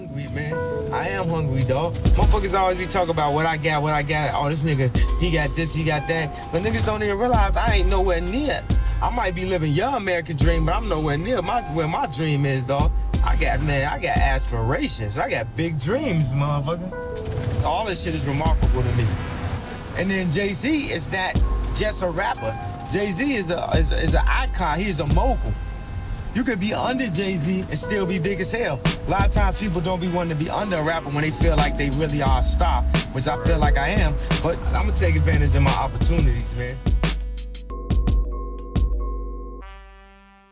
hungry, man. I am hungry, dog. Motherfuckers always be talking about what I got, what I got. Oh, this nigga, he got this, he got that. But niggas don't even realize I ain't nowhere near. I might be living your American dream, but I'm nowhere near my where my dream is, dog. I got man, I got aspirations. I got big dreams, motherfucker. All this shit is remarkable to me. And then Jay Z is not just a rapper. Jay Z is a is, is an icon. He is a mogul. You could be under Jay Z and still be big as hell. A lot of times people don't be wanting to be under a rapper when they feel like they really are a star, which I feel like I am. But I'm gonna take advantage of my opportunities, man.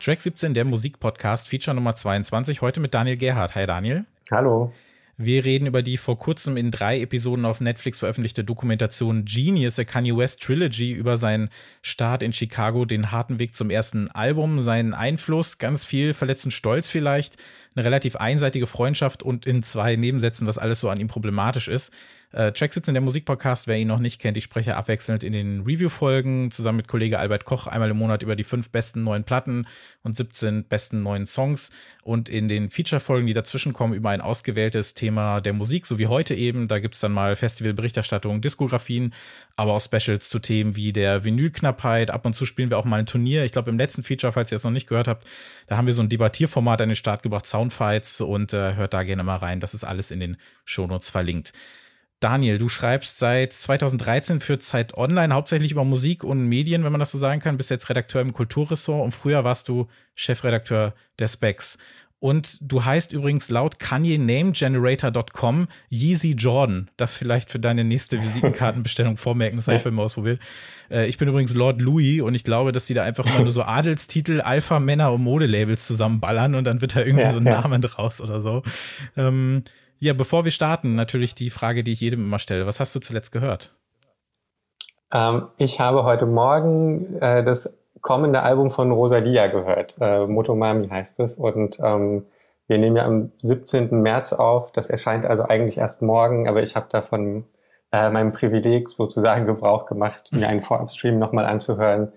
Track 17, der Musikpodcast, Feature Nummer 22, heute mit Daniel Gerhardt. Hi Daniel. Hallo. Wir reden über die vor kurzem in drei Episoden auf Netflix veröffentlichte Dokumentation Genius, a Kanye West Trilogy über seinen Start in Chicago, den harten Weg zum ersten Album, seinen Einfluss, ganz viel Verletzt und Stolz vielleicht, eine relativ einseitige Freundschaft und in zwei Nebensätzen, was alles so an ihm problematisch ist. Äh, Track 17, der Musikpodcast, wer ihn noch nicht kennt, ich spreche abwechselnd in den Review-Folgen zusammen mit Kollege Albert Koch einmal im Monat über die fünf besten neuen Platten und 17 besten neuen Songs und in den Feature-Folgen, die dazwischen kommen, über ein ausgewähltes Thema der Musik, so wie heute eben. Da gibt's dann mal Festivalberichterstattung, Diskografien, aber auch Specials zu Themen wie der Vinylknappheit. Ab und zu spielen wir auch mal ein Turnier. Ich glaube, im letzten Feature, falls ihr es noch nicht gehört habt, da haben wir so ein Debattierformat an den Start gebracht, Soundfights und äh, hört da gerne mal rein. Das ist alles in den Shownotes verlinkt. Daniel, du schreibst seit 2013 für Zeit Online, hauptsächlich über Musik und Medien, wenn man das so sagen kann. Bist jetzt Redakteur im Kulturressort und früher warst du Chefredakteur der Specs. Und du heißt übrigens laut KanyeNameGenerator.com Yeezy Jordan. Das vielleicht für deine nächste Visitenkartenbestellung vormerken. Das habe ich für mich ausprobiert. Äh, ich bin übrigens Lord Louis und ich glaube, dass die da einfach immer nur so Adelstitel, Alpha-Männer und Modelabels zusammenballern und dann wird da irgendwie ja, so ein ja. Name draus oder so. Ähm, ja, bevor wir starten, natürlich die Frage, die ich jedem immer stelle. Was hast du zuletzt gehört? Ähm, ich habe heute Morgen äh, das kommende Album von Rosalia gehört. Äh, Motomami heißt es. Und ähm, wir nehmen ja am 17. März auf. Das erscheint also eigentlich erst morgen, aber ich habe davon äh, meinem Privileg sozusagen Gebrauch gemacht, mir einen Vorabstream nochmal anzuhören.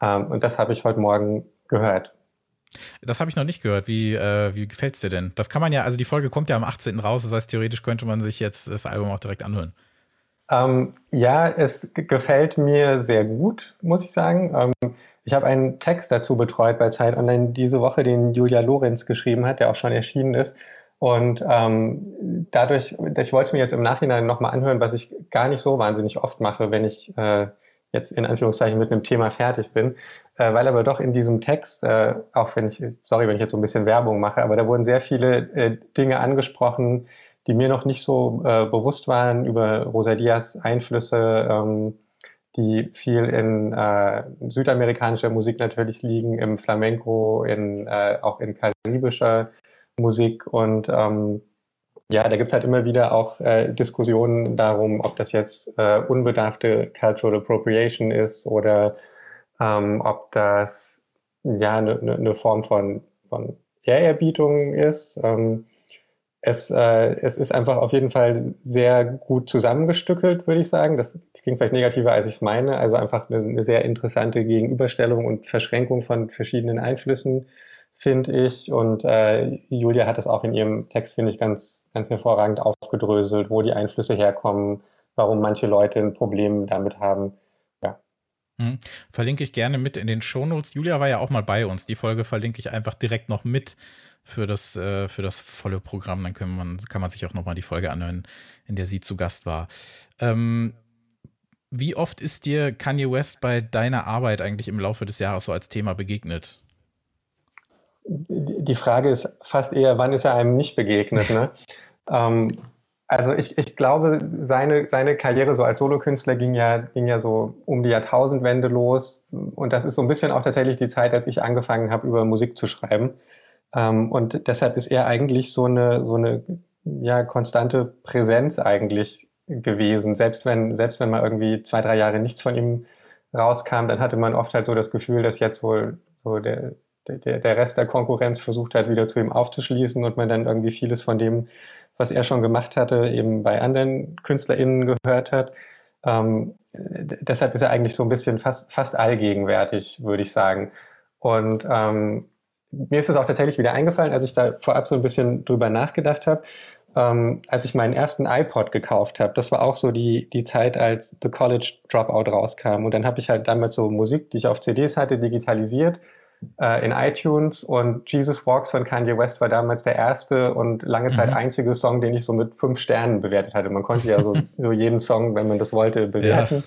Ähm, und das habe ich heute Morgen gehört. Das habe ich noch nicht gehört. Wie, äh, wie gefällt's dir denn? Das kann man ja, also die Folge kommt ja am 18. raus, das heißt, theoretisch könnte man sich jetzt das Album auch direkt anhören. Ähm, ja, es gefällt mir sehr gut, muss ich sagen. Ähm, ich habe einen Text dazu betreut bei Zeit Online diese Woche, den Julia Lorenz geschrieben hat, der auch schon erschienen ist. Und ähm, dadurch, ich wollte es mir jetzt im Nachhinein nochmal anhören, was ich gar nicht so wahnsinnig oft mache, wenn ich äh, jetzt in Anführungszeichen mit einem Thema fertig bin. Äh, weil aber doch in diesem Text, äh, auch wenn ich, sorry, wenn ich jetzt so ein bisschen Werbung mache, aber da wurden sehr viele äh, Dinge angesprochen, die mir noch nicht so äh, bewusst waren über Rosalias Einflüsse, ähm, die viel in äh, südamerikanischer Musik natürlich liegen, im Flamenco, in, äh, auch in karibischer Musik. Und ähm, ja, da gibt's halt immer wieder auch äh, Diskussionen darum, ob das jetzt äh, unbedarfte Cultural Appropriation ist oder ähm, ob das ja eine ne, ne Form von, von Ehrerbietung ist. Ähm, es, äh, es ist einfach auf jeden Fall sehr gut zusammengestückelt, würde ich sagen. Das klingt vielleicht negativer, als ich es meine. Also einfach eine, eine, sehr interessante Gegenüberstellung und Verschränkung von verschiedenen Einflüssen, finde ich. Und äh, Julia hat es auch in ihrem Text, finde ich, ganz, ganz hervorragend aufgedröselt, wo die Einflüsse herkommen, warum manche Leute ein Problem damit haben. Hm. Verlinke ich gerne mit in den Shownotes. Julia war ja auch mal bei uns. Die Folge verlinke ich einfach direkt noch mit für das, äh, für das volle Programm. Dann kann man, kann man sich auch nochmal die Folge anhören, in der sie zu Gast war. Ähm, wie oft ist dir Kanye West bei deiner Arbeit eigentlich im Laufe des Jahres so als Thema begegnet? Die Frage ist fast eher, wann ist er einem nicht begegnet? Ne? ähm, also ich, ich glaube, seine, seine Karriere so als Solokünstler ging ja, ging ja so um die Jahrtausendwende los. Und das ist so ein bisschen auch tatsächlich die Zeit, als ich angefangen habe, über Musik zu schreiben. Ähm, und deshalb ist er eigentlich so eine, so eine ja, konstante Präsenz eigentlich gewesen. Selbst wenn, selbst wenn mal irgendwie zwei, drei Jahre nichts von ihm rauskam, dann hatte man oft halt so das Gefühl, dass jetzt wohl so der, der, der Rest der Konkurrenz versucht hat, wieder zu ihm aufzuschließen und man dann irgendwie vieles von dem was er schon gemacht hatte, eben bei anderen KünstlerInnen gehört hat. Ähm, deshalb ist er eigentlich so ein bisschen fast, fast allgegenwärtig, würde ich sagen. Und ähm, mir ist es auch tatsächlich wieder eingefallen, als ich da vorab so ein bisschen drüber nachgedacht habe. ähm, als ich meinen ersten iPod gekauft habe. Das war auch so die, die Zeit, als The College Dropout rauskam. Und dann habe ich halt damals so Musik, die ich auf CDs hatte, digitalisiert äh, in iTunes. Und Jesus Walks von Kanye West war damals der erste und lange Zeit mhm. einzige Song, den ich so mit fünf Sternen bewertet hatte. Man konnte ja so, so jeden Song, wenn man das wollte, bewerten.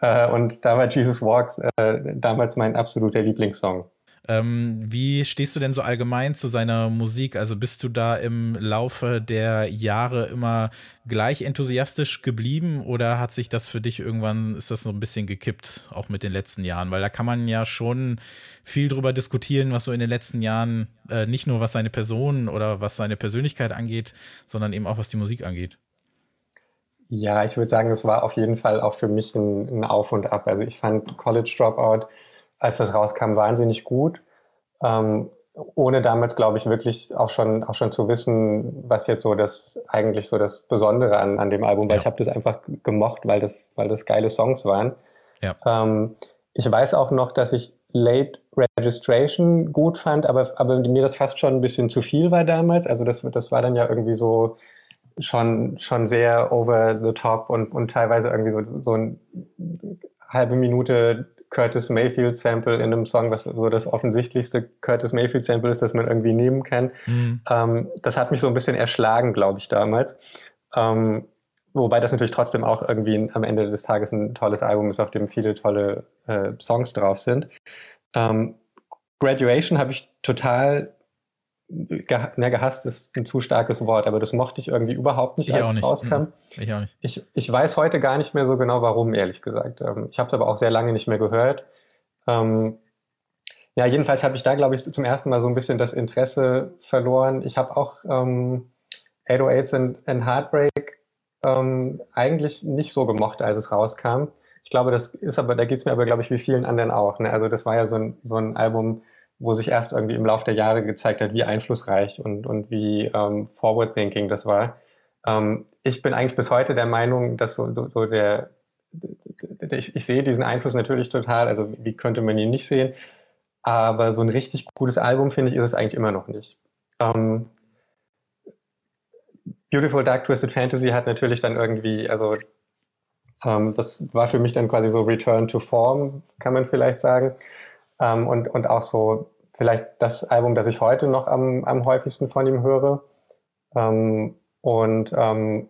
Ja. Äh, und da war Jesus Walks äh, damals mein absoluter Lieblingssong. Ähm, wie stehst du denn so allgemein zu seiner Musik? Also bist du da im Laufe der Jahre immer gleich enthusiastisch geblieben oder hat sich das für dich irgendwann, ist das so ein bisschen gekippt, auch mit den letzten Jahren? Weil da kann man ja schon viel drüber diskutieren, was so in den letzten Jahren, äh, nicht nur was seine Person oder was seine Persönlichkeit angeht, sondern eben auch was die Musik angeht. Ja, ich würde sagen, es war auf jeden Fall auch für mich ein, ein Auf und Ab. Also ich fand College Dropout als das rauskam, wahnsinnig gut. Ähm, ohne damals, glaube ich, wirklich auch schon, auch schon zu wissen, was jetzt so das eigentlich so das Besondere an, an dem Album war. Ja. Ich habe das einfach gemocht, weil das, weil das geile Songs waren. Ja. Ähm, ich weiß auch noch, dass ich Late Registration gut fand, aber, aber mir das fast schon ein bisschen zu viel war damals. Also das, das war dann ja irgendwie so schon, schon sehr over the top und, und teilweise irgendwie so, so eine halbe Minute Curtis Mayfield Sample in einem Song, was so das offensichtlichste Curtis Mayfield Sample ist, das man irgendwie nehmen kann. Mhm. Ähm, das hat mich so ein bisschen erschlagen, glaube ich, damals. Ähm, wobei das natürlich trotzdem auch irgendwie am Ende des Tages ein tolles Album ist, auf dem viele tolle äh, Songs drauf sind. Ähm, Graduation habe ich total Ge na, gehasst ist ein zu starkes Wort, aber das mochte ich irgendwie überhaupt nicht, ich als es rauskam. Mhm. Ich auch nicht. Ich, ich weiß heute gar nicht mehr so genau, warum, ehrlich gesagt. Ähm, ich habe es aber auch sehr lange nicht mehr gehört. Ähm, ja, jedenfalls habe ich da, glaube ich, zum ersten Mal so ein bisschen das Interesse verloren. Ich habe auch ähm, 808s and, and Heartbreak ähm, eigentlich nicht so gemocht, als es rauskam. Ich glaube, das ist aber, da geht es mir aber, glaube ich, wie vielen anderen auch. Ne? Also das war ja so ein, so ein Album, wo sich erst irgendwie im Laufe der Jahre gezeigt hat, wie einflussreich und, und wie ähm, forward-thinking das war. Ähm, ich bin eigentlich bis heute der Meinung, dass so, so, so der, ich, ich sehe diesen Einfluss natürlich total, also wie könnte man ihn nicht sehen, aber so ein richtig gutes Album, finde ich, ist es eigentlich immer noch nicht. Ähm, Beautiful Dark Twisted Fantasy hat natürlich dann irgendwie, also ähm, das war für mich dann quasi so Return to Form, kann man vielleicht sagen. Ähm, und, und auch so vielleicht das Album, das ich heute noch am, am häufigsten von ihm höre. Ähm, und ähm,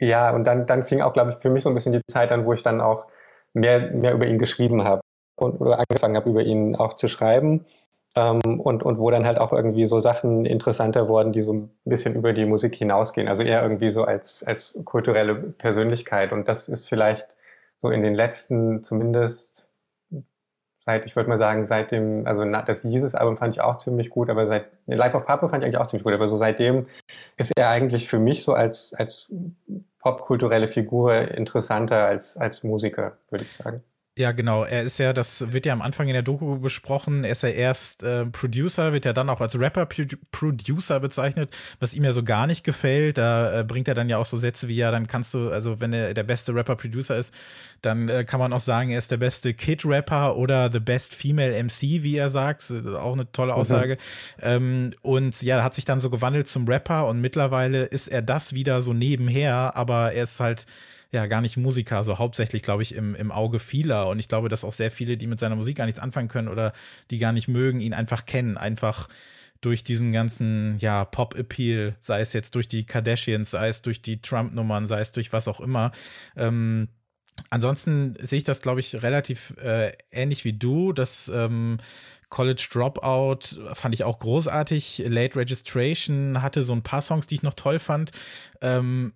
ja, und dann, dann fing auch, glaube ich, für mich so ein bisschen die Zeit an, wo ich dann auch mehr, mehr über ihn geschrieben habe und oder angefangen habe, über ihn auch zu schreiben. Ähm, und, und wo dann halt auch irgendwie so Sachen interessanter wurden, die so ein bisschen über die Musik hinausgehen. Also eher irgendwie so als, als kulturelle Persönlichkeit. Und das ist vielleicht so in den letzten zumindest seit, ich würde mal sagen, seit dem, also das Jesus-Album fand ich auch ziemlich gut, aber seit Life of Papa fand ich eigentlich auch ziemlich gut, aber so seitdem ist er eigentlich für mich so als, als popkulturelle Figur interessanter als, als Musiker, würde ich sagen. Ja, genau. Er ist ja, das wird ja am Anfang in der Doku besprochen, er ist ja erst äh, Producer, wird ja dann auch als Rapper-Producer bezeichnet, was ihm ja so gar nicht gefällt. Da äh, bringt er dann ja auch so Sätze wie, ja, dann kannst du, also wenn er der beste Rapper-Producer ist, dann äh, kann man auch sagen, er ist der beste Kid-Rapper oder the best female MC, wie er sagt. Auch eine tolle mhm. Aussage. Mhm. Ähm, und ja, hat sich dann so gewandelt zum Rapper und mittlerweile ist er das wieder so nebenher, aber er ist halt ja gar nicht Musiker, so hauptsächlich, glaube ich, im, im Auge vieler. Und ich glaube, dass auch sehr viele, die mit seiner Musik gar nichts anfangen können oder die gar nicht mögen, ihn einfach kennen. Einfach durch diesen ganzen, ja, Pop-Appeal, sei es jetzt durch die Kardashians, sei es durch die Trump-Nummern, sei es durch was auch immer. Ähm, ansonsten sehe ich das, glaube ich, relativ äh, ähnlich wie du. Das ähm, College Dropout fand ich auch großartig. Late Registration hatte so ein paar Songs, die ich noch toll fand. Ähm,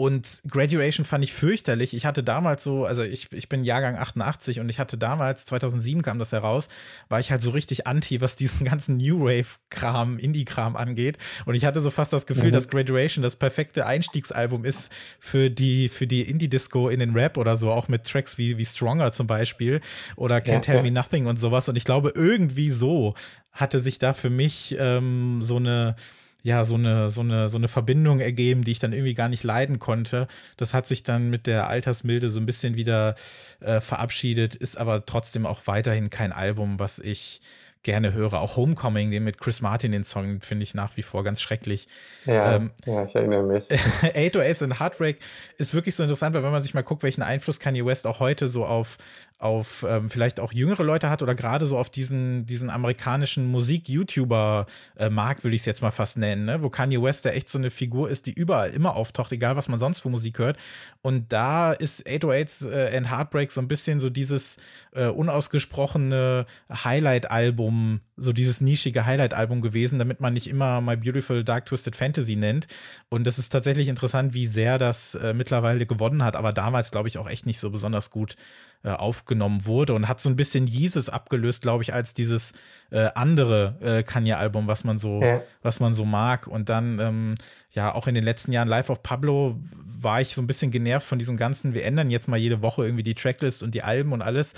und Graduation fand ich fürchterlich. Ich hatte damals so, also ich, ich bin Jahrgang 88 und ich hatte damals, 2007 kam das heraus, war ich halt so richtig anti, was diesen ganzen New Wave-Kram, Indie-Kram angeht. Und ich hatte so fast das Gefühl, mhm. dass Graduation das perfekte Einstiegsalbum ist für die, für die Indie-Disco in den Rap oder so, auch mit Tracks wie, wie Stronger zum Beispiel oder Can't ja, Tell ja. Me Nothing und sowas. Und ich glaube, irgendwie so hatte sich da für mich ähm, so eine ja, so eine, so eine, so eine Verbindung ergeben, die ich dann irgendwie gar nicht leiden konnte. Das hat sich dann mit der Altersmilde so ein bisschen wieder äh, verabschiedet, ist aber trotzdem auch weiterhin kein Album, was ich gerne höre. Auch Homecoming, den mit Chris Martin, den Song, finde ich nach wie vor ganz schrecklich. Ja, ähm, ja ich erinnere mich. 808 and Heartbreak ist wirklich so interessant, weil wenn man sich mal guckt, welchen Einfluss Kanye West auch heute so auf, auf ähm, vielleicht auch jüngere Leute hat oder gerade so auf diesen, diesen amerikanischen Musik-YouTuber-Markt, würde ich es jetzt mal fast nennen, ne? wo Kanye West ja echt so eine Figur ist, die überall immer auftaucht, egal was man sonst für Musik hört. Und da ist 808 äh, and Heartbreak so ein bisschen so dieses äh, unausgesprochene Highlight-Album, so dieses nischige Highlight-Album gewesen, damit man nicht immer My Beautiful Dark Twisted Fantasy nennt. Und das ist tatsächlich interessant, wie sehr das äh, mittlerweile gewonnen hat, aber damals, glaube ich, auch echt nicht so besonders gut äh, aufgenommen wurde und hat so ein bisschen Jesus abgelöst, glaube ich, als dieses äh, andere äh, Kanye-Album, was man so, ja. was man so mag. Und dann, ähm, ja, auch in den letzten Jahren Live of Pablo war ich so ein bisschen genervt von diesem ganzen, wir ändern jetzt mal jede Woche irgendwie die Tracklist und die Alben und alles.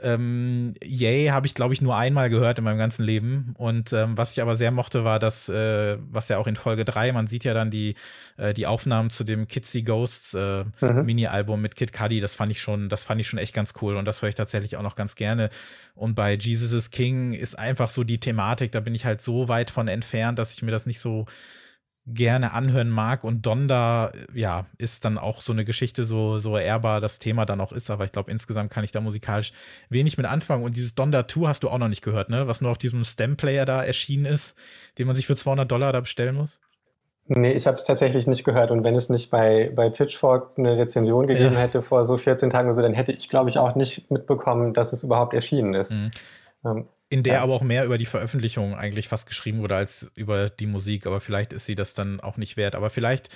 Ähm, Yay habe ich, glaube ich, nur einmal gehört in meinem ganzen Leben. Und ähm, was ich aber sehr mochte, war das, äh, was ja auch in Folge 3, man sieht ja dann die, äh, die Aufnahmen zu dem Kitsy Ghosts äh, mhm. Mini-Album mit Kid Cudi, das fand ich schon, das fand ich schon echt ganz cool und das höre ich tatsächlich auch noch ganz gerne. Und bei Jesus is King ist einfach so die Thematik, da bin ich halt so weit von entfernt, dass ich mir das nicht so gerne anhören mag und Donda, ja, ist dann auch so eine Geschichte, so, so ehrbar das Thema dann auch ist, aber ich glaube, insgesamt kann ich da musikalisch wenig mit anfangen und dieses Donda 2 hast du auch noch nicht gehört, ne, was nur auf diesem Stem-Player da erschienen ist, den man sich für 200 Dollar da bestellen muss? Nee, ich habe es tatsächlich nicht gehört und wenn es nicht bei, bei Pitchfork eine Rezension gegeben ja. hätte vor so 14 Tagen oder so, dann hätte ich, glaube ich, auch nicht mitbekommen, dass es überhaupt erschienen ist. Mhm. Ähm, in der ja. aber auch mehr über die Veröffentlichung eigentlich fast geschrieben wurde als über die Musik, aber vielleicht ist sie das dann auch nicht wert. Aber vielleicht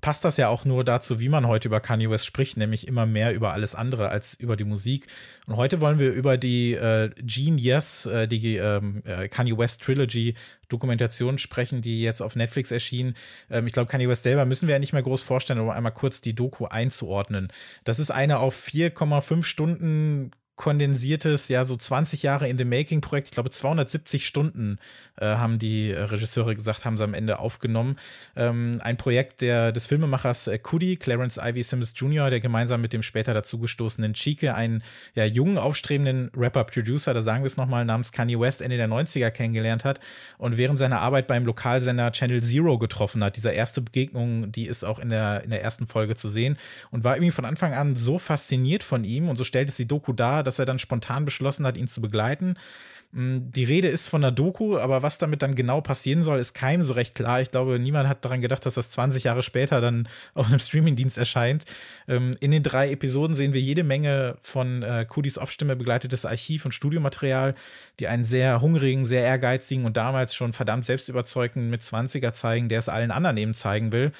passt das ja auch nur dazu, wie man heute über Kanye West spricht, nämlich immer mehr über alles andere als über die Musik. Und heute wollen wir über die äh, Genius, äh, die ähm, äh, Kanye West Trilogy Dokumentation sprechen, die jetzt auf Netflix erschien. Ähm, ich glaube, Kanye West selber müssen wir ja nicht mehr groß vorstellen, um einmal kurz die Doku einzuordnen. Das ist eine auf 4,5 Stunden kondensiertes, ja, so 20 Jahre in the Making Projekt. Ich glaube, 270 Stunden äh, haben die äh, Regisseure gesagt, haben sie am Ende aufgenommen. Ähm, ein Projekt der, des Filmemachers äh, Cudi, Clarence Ivy Sims Jr., der gemeinsam mit dem später dazugestoßenen Chike einen ja, jungen, aufstrebenden Rapper-Producer, da sagen wir es nochmal, namens Kanye West Ende der 90er kennengelernt hat und während seiner Arbeit beim Lokalsender Channel Zero getroffen hat. Dieser erste Begegnung, die ist auch in der, in der ersten Folge zu sehen und war irgendwie von Anfang an so fasziniert von ihm und so stellt es die Doku dar, dass er dann spontan beschlossen hat, ihn zu begleiten. Mm, die Rede ist von einer Doku, aber was damit dann genau passieren soll, ist keinem so recht klar. Ich glaube, niemand hat daran gedacht, dass das 20 Jahre später dann auf einem Streamingdienst erscheint. Ähm, in den drei Episoden sehen wir jede Menge von äh, Kudis Off-Stimme begleitetes Archiv- und Studiomaterial, die einen sehr hungrigen, sehr ehrgeizigen und damals schon verdammt selbstüberzeugten mit 20er zeigen, der es allen anderen eben zeigen will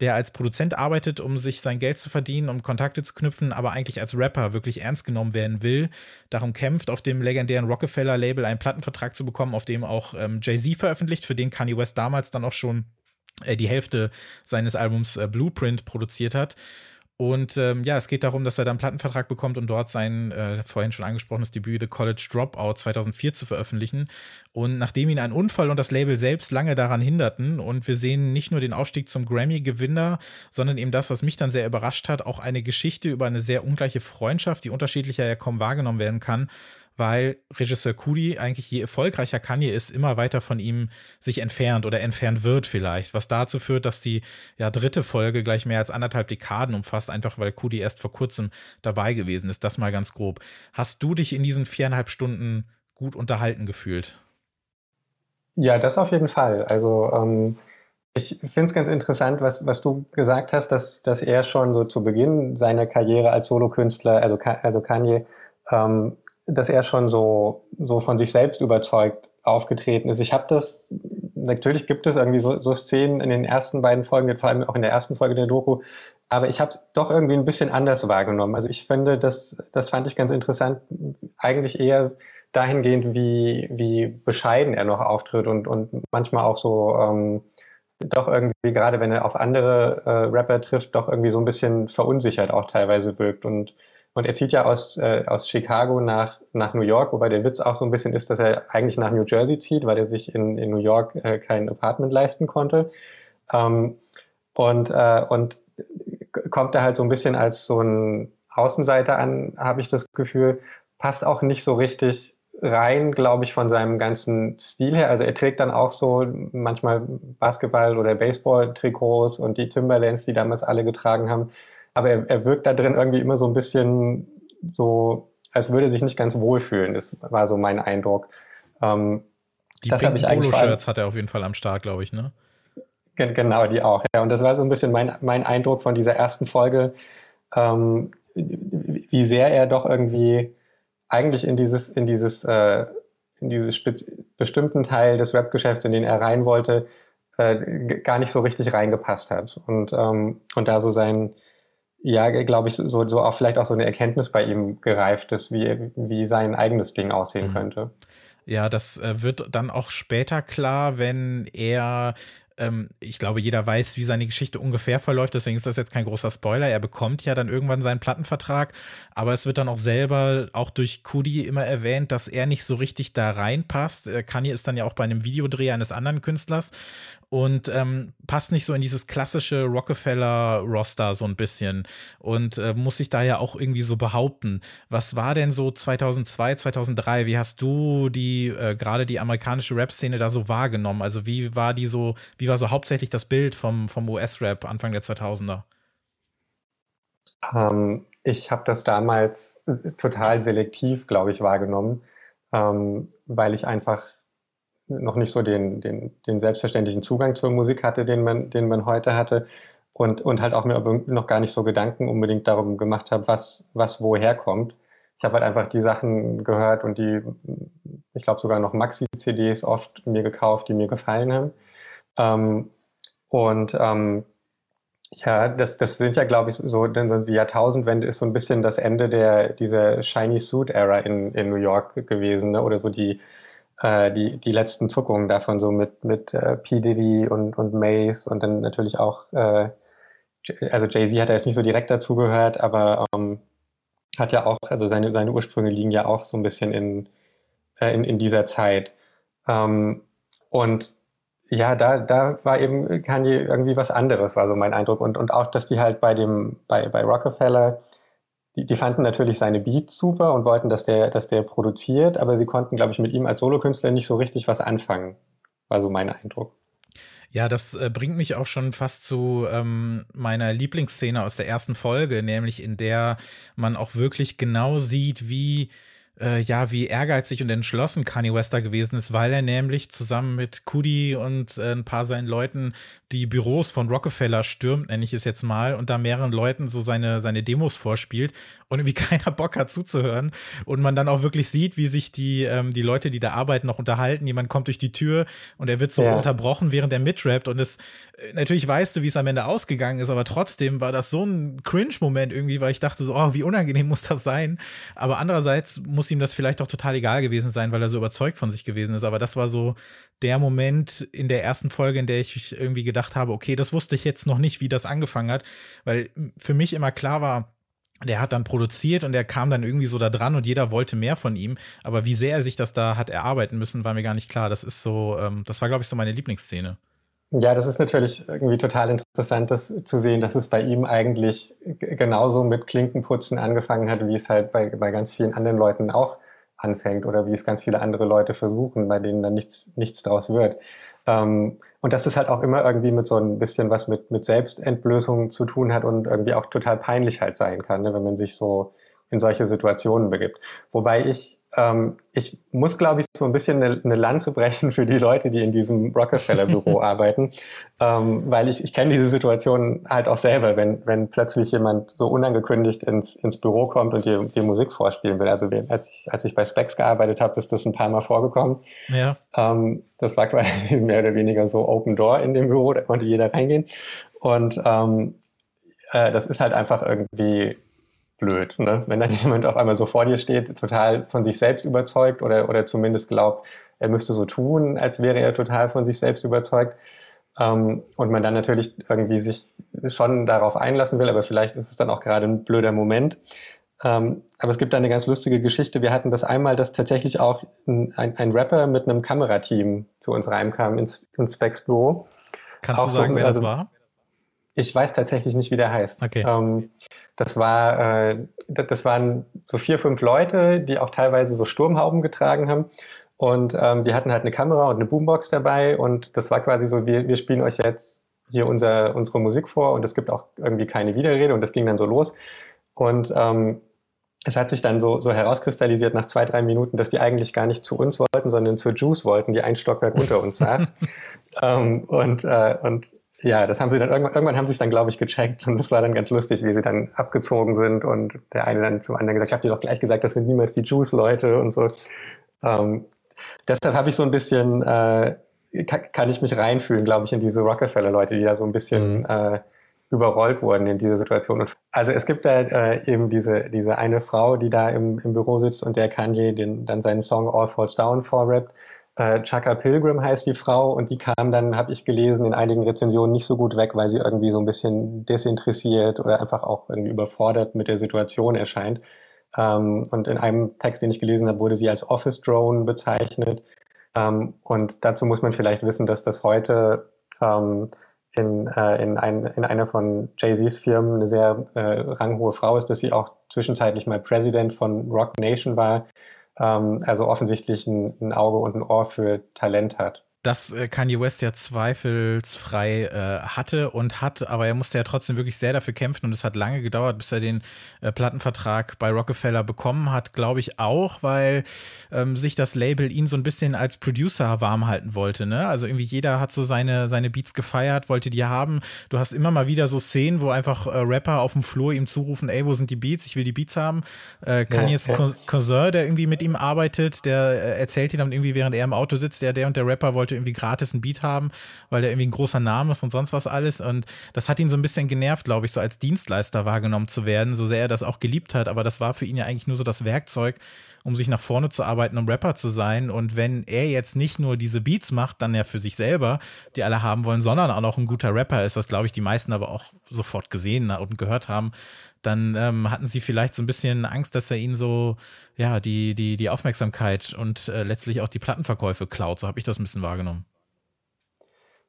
der als Produzent arbeitet, um sich sein Geld zu verdienen, um Kontakte zu knüpfen, aber eigentlich als Rapper wirklich ernst genommen werden will, darum kämpft, auf dem legendären Rockefeller-Label einen Plattenvertrag zu bekommen, auf dem auch ähm, Jay-Z veröffentlicht, für den Kanye West damals dann auch schon äh, die Hälfte seines Albums äh, Blueprint produziert hat. Und ähm, ja, es geht darum, dass er dann einen Plattenvertrag bekommt und dort sein äh, vorhin schon angesprochenes Debüt The College Dropout 2004 zu veröffentlichen. Und nachdem ihn ein Unfall und das Label selbst lange daran hinderten und wir sehen nicht nur den Aufstieg zum Grammy-Gewinner, sondern eben das, was mich dann sehr überrascht hat, auch eine Geschichte über eine sehr ungleiche Freundschaft, die unterschiedlicher ja kaum wahrgenommen werden kann, weil Regisseur Kudi eigentlich je erfolgreicher Kanye ist, immer weiter von ihm sich entfernt oder entfernt wird vielleicht, was dazu führt, dass die ja dritte Folge gleich mehr als anderthalb Dekaden umfasst, einfach weil Kudi erst vor kurzem dabei gewesen ist. Das mal ganz grob. Hast du dich in diesen viereinhalb Stunden gut unterhalten gefühlt? Ja, das auf jeden Fall. Also ähm, ich finde es ganz interessant, was, was du gesagt hast, dass, dass er schon so zu Beginn seiner Karriere als Solokünstler, also, also Kanye, ähm, dass er schon so, so von sich selbst überzeugt aufgetreten ist. Ich habe das, natürlich gibt es irgendwie so, so Szenen in den ersten beiden Folgen, vor allem auch in der ersten Folge der Doku, aber ich habe es doch irgendwie ein bisschen anders wahrgenommen. Also ich finde, das, das fand ich ganz interessant, eigentlich eher dahingehend, wie, wie bescheiden er noch auftritt und, und manchmal auch so ähm, doch irgendwie, gerade wenn er auf andere äh, Rapper trifft, doch irgendwie so ein bisschen verunsichert auch teilweise wirkt und und er zieht ja aus, äh, aus Chicago nach, nach New York, wobei der Witz auch so ein bisschen ist, dass er eigentlich nach New Jersey zieht, weil er sich in, in New York äh, kein Apartment leisten konnte. Ähm, und, äh, und kommt da halt so ein bisschen als so ein Außenseiter an, habe ich das Gefühl, passt auch nicht so richtig rein, glaube ich, von seinem ganzen Stil her. Also er trägt dann auch so manchmal Basketball- oder Baseball-Trikots und die Timberlands, die damals alle getragen haben. Aber er, er wirkt da drin irgendwie immer so ein bisschen so, als würde er sich nicht ganz wohlfühlen. Das war so mein Eindruck. Ähm, die pinken Polo-Shirts hat er auf jeden Fall am Start, glaube ich, ne? Genau, die auch. Ja, und das war so ein bisschen mein, mein Eindruck von dieser ersten Folge, ähm, wie sehr er doch irgendwie eigentlich in dieses, in dieses, äh, in dieses bestimmten Teil des Webgeschäfts, in den er rein wollte, äh, gar nicht so richtig reingepasst hat. Und, ähm, und da so sein, ja, glaube ich, so, so auch vielleicht auch so eine Erkenntnis bei ihm gereift ist, wie, wie sein eigenes Ding aussehen mhm. könnte. Ja, das äh, wird dann auch später klar, wenn er ähm, ich glaube, jeder weiß, wie seine Geschichte ungefähr verläuft, deswegen ist das jetzt kein großer Spoiler. Er bekommt ja dann irgendwann seinen Plattenvertrag, aber es wird dann auch selber, auch durch Kudi immer erwähnt, dass er nicht so richtig da reinpasst. Äh, Kanye ist dann ja auch bei einem Videodreh eines anderen Künstlers und ähm, passt nicht so in dieses klassische Rockefeller-Roster so ein bisschen und äh, muss sich da ja auch irgendwie so behaupten. Was war denn so 2002, 2003? Wie hast du die äh, gerade die amerikanische Rap-Szene da so wahrgenommen? Also wie war die so, wie war so hauptsächlich das Bild vom, vom US-Rap Anfang der 2000er? Ähm, ich habe das damals total selektiv, glaube ich, wahrgenommen, ähm, weil ich einfach noch nicht so den, den, den selbstverständlichen Zugang zur Musik hatte, den man, den man heute hatte. Und, und halt auch mir noch gar nicht so Gedanken unbedingt darum gemacht habe, was, was woher kommt. Ich habe halt einfach die Sachen gehört und die, ich glaube sogar noch Maxi-CDs oft mir gekauft, die mir gefallen haben. Ähm, und ähm, ja, das, das sind ja, glaube ich, so, denn die Jahrtausendwende ist so ein bisschen das Ende der dieser Shiny Suit Era in, in New York gewesen, ne? oder so die äh, die, die letzten Zuckungen davon, so mit, mit äh, P. Diddy und, und Mace und dann natürlich auch, äh, also Jay-Z hat ja jetzt nicht so direkt dazugehört, aber ähm, hat ja auch, also seine, seine Ursprünge liegen ja auch so ein bisschen in, äh, in, in dieser Zeit. Ähm, und ja, da, da war eben Kanye irgendwie was anderes, war so mein Eindruck. Und, und auch, dass die halt bei dem, bei, bei Rockefeller die, die fanden natürlich seine Beats super und wollten, dass der, dass der produziert, aber sie konnten, glaube ich, mit ihm als Solokünstler nicht so richtig was anfangen. War so mein Eindruck. Ja, das äh, bringt mich auch schon fast zu ähm, meiner Lieblingsszene aus der ersten Folge, nämlich in der man auch wirklich genau sieht, wie äh, ja, wie ehrgeizig und entschlossen Kanye West da gewesen ist, weil er nämlich zusammen mit Kudi und äh, ein paar seinen Leuten die Büros von Rockefeller stürmt, nenne ich es jetzt mal, und da mehreren Leuten so seine, seine Demos vorspielt und irgendwie keiner Bock hat zuzuhören und man dann auch wirklich sieht, wie sich die, ähm, die Leute, die da arbeiten, noch unterhalten. Jemand kommt durch die Tür und er wird so ja. unterbrochen, während er mitrappt und es, äh, natürlich weißt du, wie es am Ende ausgegangen ist, aber trotzdem war das so ein Cringe-Moment irgendwie, weil ich dachte so, oh, wie unangenehm muss das sein? Aber andererseits muss ihm das vielleicht auch total egal gewesen sein, weil er so überzeugt von sich gewesen ist. Aber das war so der Moment in der ersten Folge, in der ich irgendwie gedacht habe, okay, das wusste ich jetzt noch nicht, wie das angefangen hat, weil für mich immer klar war, der hat dann produziert und der kam dann irgendwie so da dran und jeder wollte mehr von ihm. Aber wie sehr er sich das da hat erarbeiten müssen, war mir gar nicht klar. Das ist so, ähm, das war, glaube ich, so meine Lieblingsszene. Ja, das ist natürlich irgendwie total interessant, das zu sehen, dass es bei ihm eigentlich genauso mit Klinkenputzen angefangen hat, wie es halt bei, bei ganz vielen anderen Leuten auch anfängt oder wie es ganz viele andere Leute versuchen, bei denen dann nichts, nichts draus wird. Ähm, und dass es halt auch immer irgendwie mit so ein bisschen was mit, mit Selbstentblößung zu tun hat und irgendwie auch total peinlich halt sein kann, ne, wenn man sich so in solche Situationen begibt. Wobei ich ähm, ich muss, glaube ich, so ein bisschen eine, eine, Lanze brechen für die Leute, die in diesem Rockefeller-Büro arbeiten, ähm, weil ich, ich kenne diese Situation halt auch selber, wenn, wenn plötzlich jemand so unangekündigt ins, ins Büro kommt und dir, dir Musik vorspielen will. Also als ich, als ich bei Specs gearbeitet habe, ist das ein paar Mal vorgekommen. Ja. Ähm, das war quasi mehr oder weniger so Open Door in dem Büro, da konnte jeder reingehen. Und ähm, äh, das ist halt einfach irgendwie blöd, ne? wenn dann jemand auf einmal so vor dir steht, total von sich selbst überzeugt oder, oder zumindest glaubt, er müsste so tun, als wäre er total von sich selbst überzeugt. Ähm, und man dann natürlich irgendwie sich schon darauf einlassen will, aber vielleicht ist es dann auch gerade ein blöder Moment. Ähm, aber es gibt da eine ganz lustige Geschichte. Wir hatten das einmal, dass tatsächlich auch ein, ein Rapper mit einem Kamerateam zu uns reinkam ins, ins Specs Büro. Kannst auch du sagen, so, wer also, das war? ich weiß tatsächlich nicht, wie der heißt. Okay. Ähm, das war, äh, das waren so vier, fünf Leute, die auch teilweise so Sturmhauben getragen haben. Und ähm, die hatten halt eine Kamera und eine Boombox dabei. Und das war quasi so, wir, wir spielen euch jetzt hier unser, unsere Musik vor und es gibt auch irgendwie keine Widerrede und das ging dann so los. Und ähm, es hat sich dann so, so herauskristallisiert nach zwei, drei Minuten, dass die eigentlich gar nicht zu uns wollten, sondern zur Juice wollten, die ein Stockwerk unter uns saß. ähm, und, äh, und ja, das haben sie dann irgendwann, irgendwann haben sie es dann, glaube ich, gecheckt und das war dann ganz lustig, wie sie dann abgezogen sind und der eine dann zum anderen gesagt, ich habe dir doch gleich gesagt, das sind niemals die Juice-Leute und so. Ähm, deshalb habe ich so ein bisschen, äh, kann, kann, ich mich reinfühlen, glaube ich, in diese Rockefeller-Leute, die da so ein bisschen mhm. äh, überrollt wurden in dieser Situation. Und also es gibt da äh, eben diese, diese eine Frau, die da im, im Büro sitzt und der Kanye den, dann seinen Song All Falls Down vorrappt. Äh, Chaka Pilgrim heißt die Frau und die kam dann, habe ich gelesen, in einigen Rezensionen nicht so gut weg, weil sie irgendwie so ein bisschen desinteressiert oder einfach auch irgendwie überfordert mit der Situation erscheint. Ähm, und in einem Text, den ich gelesen habe, wurde sie als Office Drone bezeichnet. Ähm, und dazu muss man vielleicht wissen, dass das heute ähm, in, äh, in, ein, in einer von Jay-Z's Firmen eine sehr äh, ranghohe Frau ist, dass sie auch zwischenzeitlich mal President von Rock Nation war, ähm, also offensichtlich ein, ein Auge und ein Ohr für Talent hat dass äh, Kanye West ja zweifelsfrei äh, hatte und hat, aber er musste ja trotzdem wirklich sehr dafür kämpfen und es hat lange gedauert, bis er den äh, Plattenvertrag bei Rockefeller bekommen hat, glaube ich auch, weil ähm, sich das Label ihn so ein bisschen als Producer warm halten wollte, ne? Also irgendwie jeder hat so seine seine Beats gefeiert, wollte die haben. Du hast immer mal wieder so Szenen, wo einfach äh, Rapper auf dem Flur ihm zurufen, ey, wo sind die Beats? Ich will die Beats haben. Äh, Kanyes ja, ja. Cousin, der irgendwie mit ihm arbeitet, der äh, erzählt ihm dann irgendwie, während er im Auto sitzt, der der und der Rapper wollte wollte irgendwie gratis ein Beat haben, weil der irgendwie ein großer Name ist und sonst was alles. Und das hat ihn so ein bisschen genervt, glaube ich, so als Dienstleister wahrgenommen zu werden, so sehr er das auch geliebt hat. Aber das war für ihn ja eigentlich nur so das Werkzeug, um sich nach vorne zu arbeiten, um Rapper zu sein. Und wenn er jetzt nicht nur diese Beats macht, dann ja für sich selber, die alle haben wollen, sondern auch noch ein guter Rapper ist, was glaube ich die meisten aber auch sofort gesehen und gehört haben, dann ähm, hatten sie vielleicht so ein bisschen Angst, dass er ihnen so, ja, die, die, die Aufmerksamkeit und äh, letztlich auch die Plattenverkäufe klaut. So habe ich das ein bisschen wahrgenommen.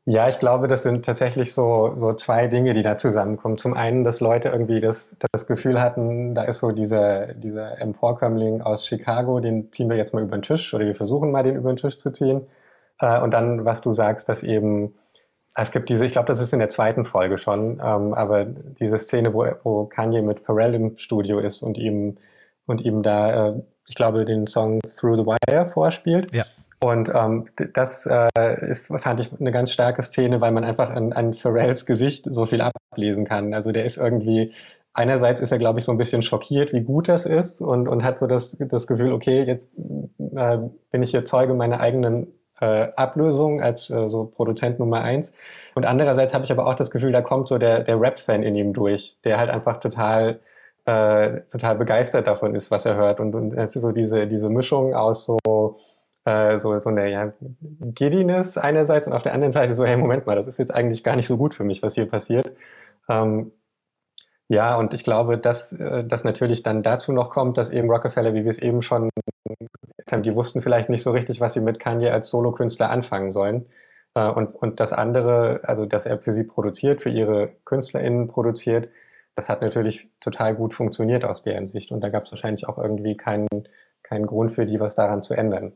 Ja, ich glaube, das sind tatsächlich so, so zwei Dinge, die da zusammenkommen. Zum einen, dass Leute irgendwie das, das Gefühl hatten, da ist so dieser, dieser Emporkömmling aus Chicago, den ziehen wir jetzt mal über den Tisch oder wir versuchen mal den über den Tisch zu ziehen. Äh, und dann, was du sagst, dass eben es gibt diese, ich glaube, das ist in der zweiten Folge schon, ähm, aber diese Szene, wo, wo Kanye mit Pharrell im Studio ist und ihm und ihm da, äh, ich glaube, den Song Through the Wire vorspielt. Ja. Und ähm, das äh, ist, fand ich eine ganz starke Szene, weil man einfach an, an Pharrells Gesicht so viel ablesen kann. Also der ist irgendwie, einerseits ist er, glaube ich, so ein bisschen schockiert, wie gut das ist und, und hat so das, das Gefühl, okay, jetzt äh, bin ich hier Zeuge meiner eigenen äh, Ablösung als äh, so Produzent Nummer eins. Und andererseits habe ich aber auch das Gefühl, da kommt so der, der Rap-Fan in ihm durch, der halt einfach total, äh, total begeistert davon ist, was er hört. Und, und es ist so diese, diese Mischung aus so, äh, so, so eine ja, Giddiness einerseits und auf der anderen Seite so, hey, Moment mal, das ist jetzt eigentlich gar nicht so gut für mich, was hier passiert. Ähm, ja, und ich glaube, dass äh, das natürlich dann dazu noch kommt, dass eben Rockefeller, wie wir es eben schon die wussten vielleicht nicht so richtig, was sie mit Kanye als Solokünstler anfangen sollen. Äh, und, und das andere, also dass er für sie produziert, für ihre KünstlerInnen produziert, das hat natürlich total gut funktioniert aus deren Sicht. Und da gab es wahrscheinlich auch irgendwie keinen, keinen Grund für die, was daran zu ändern.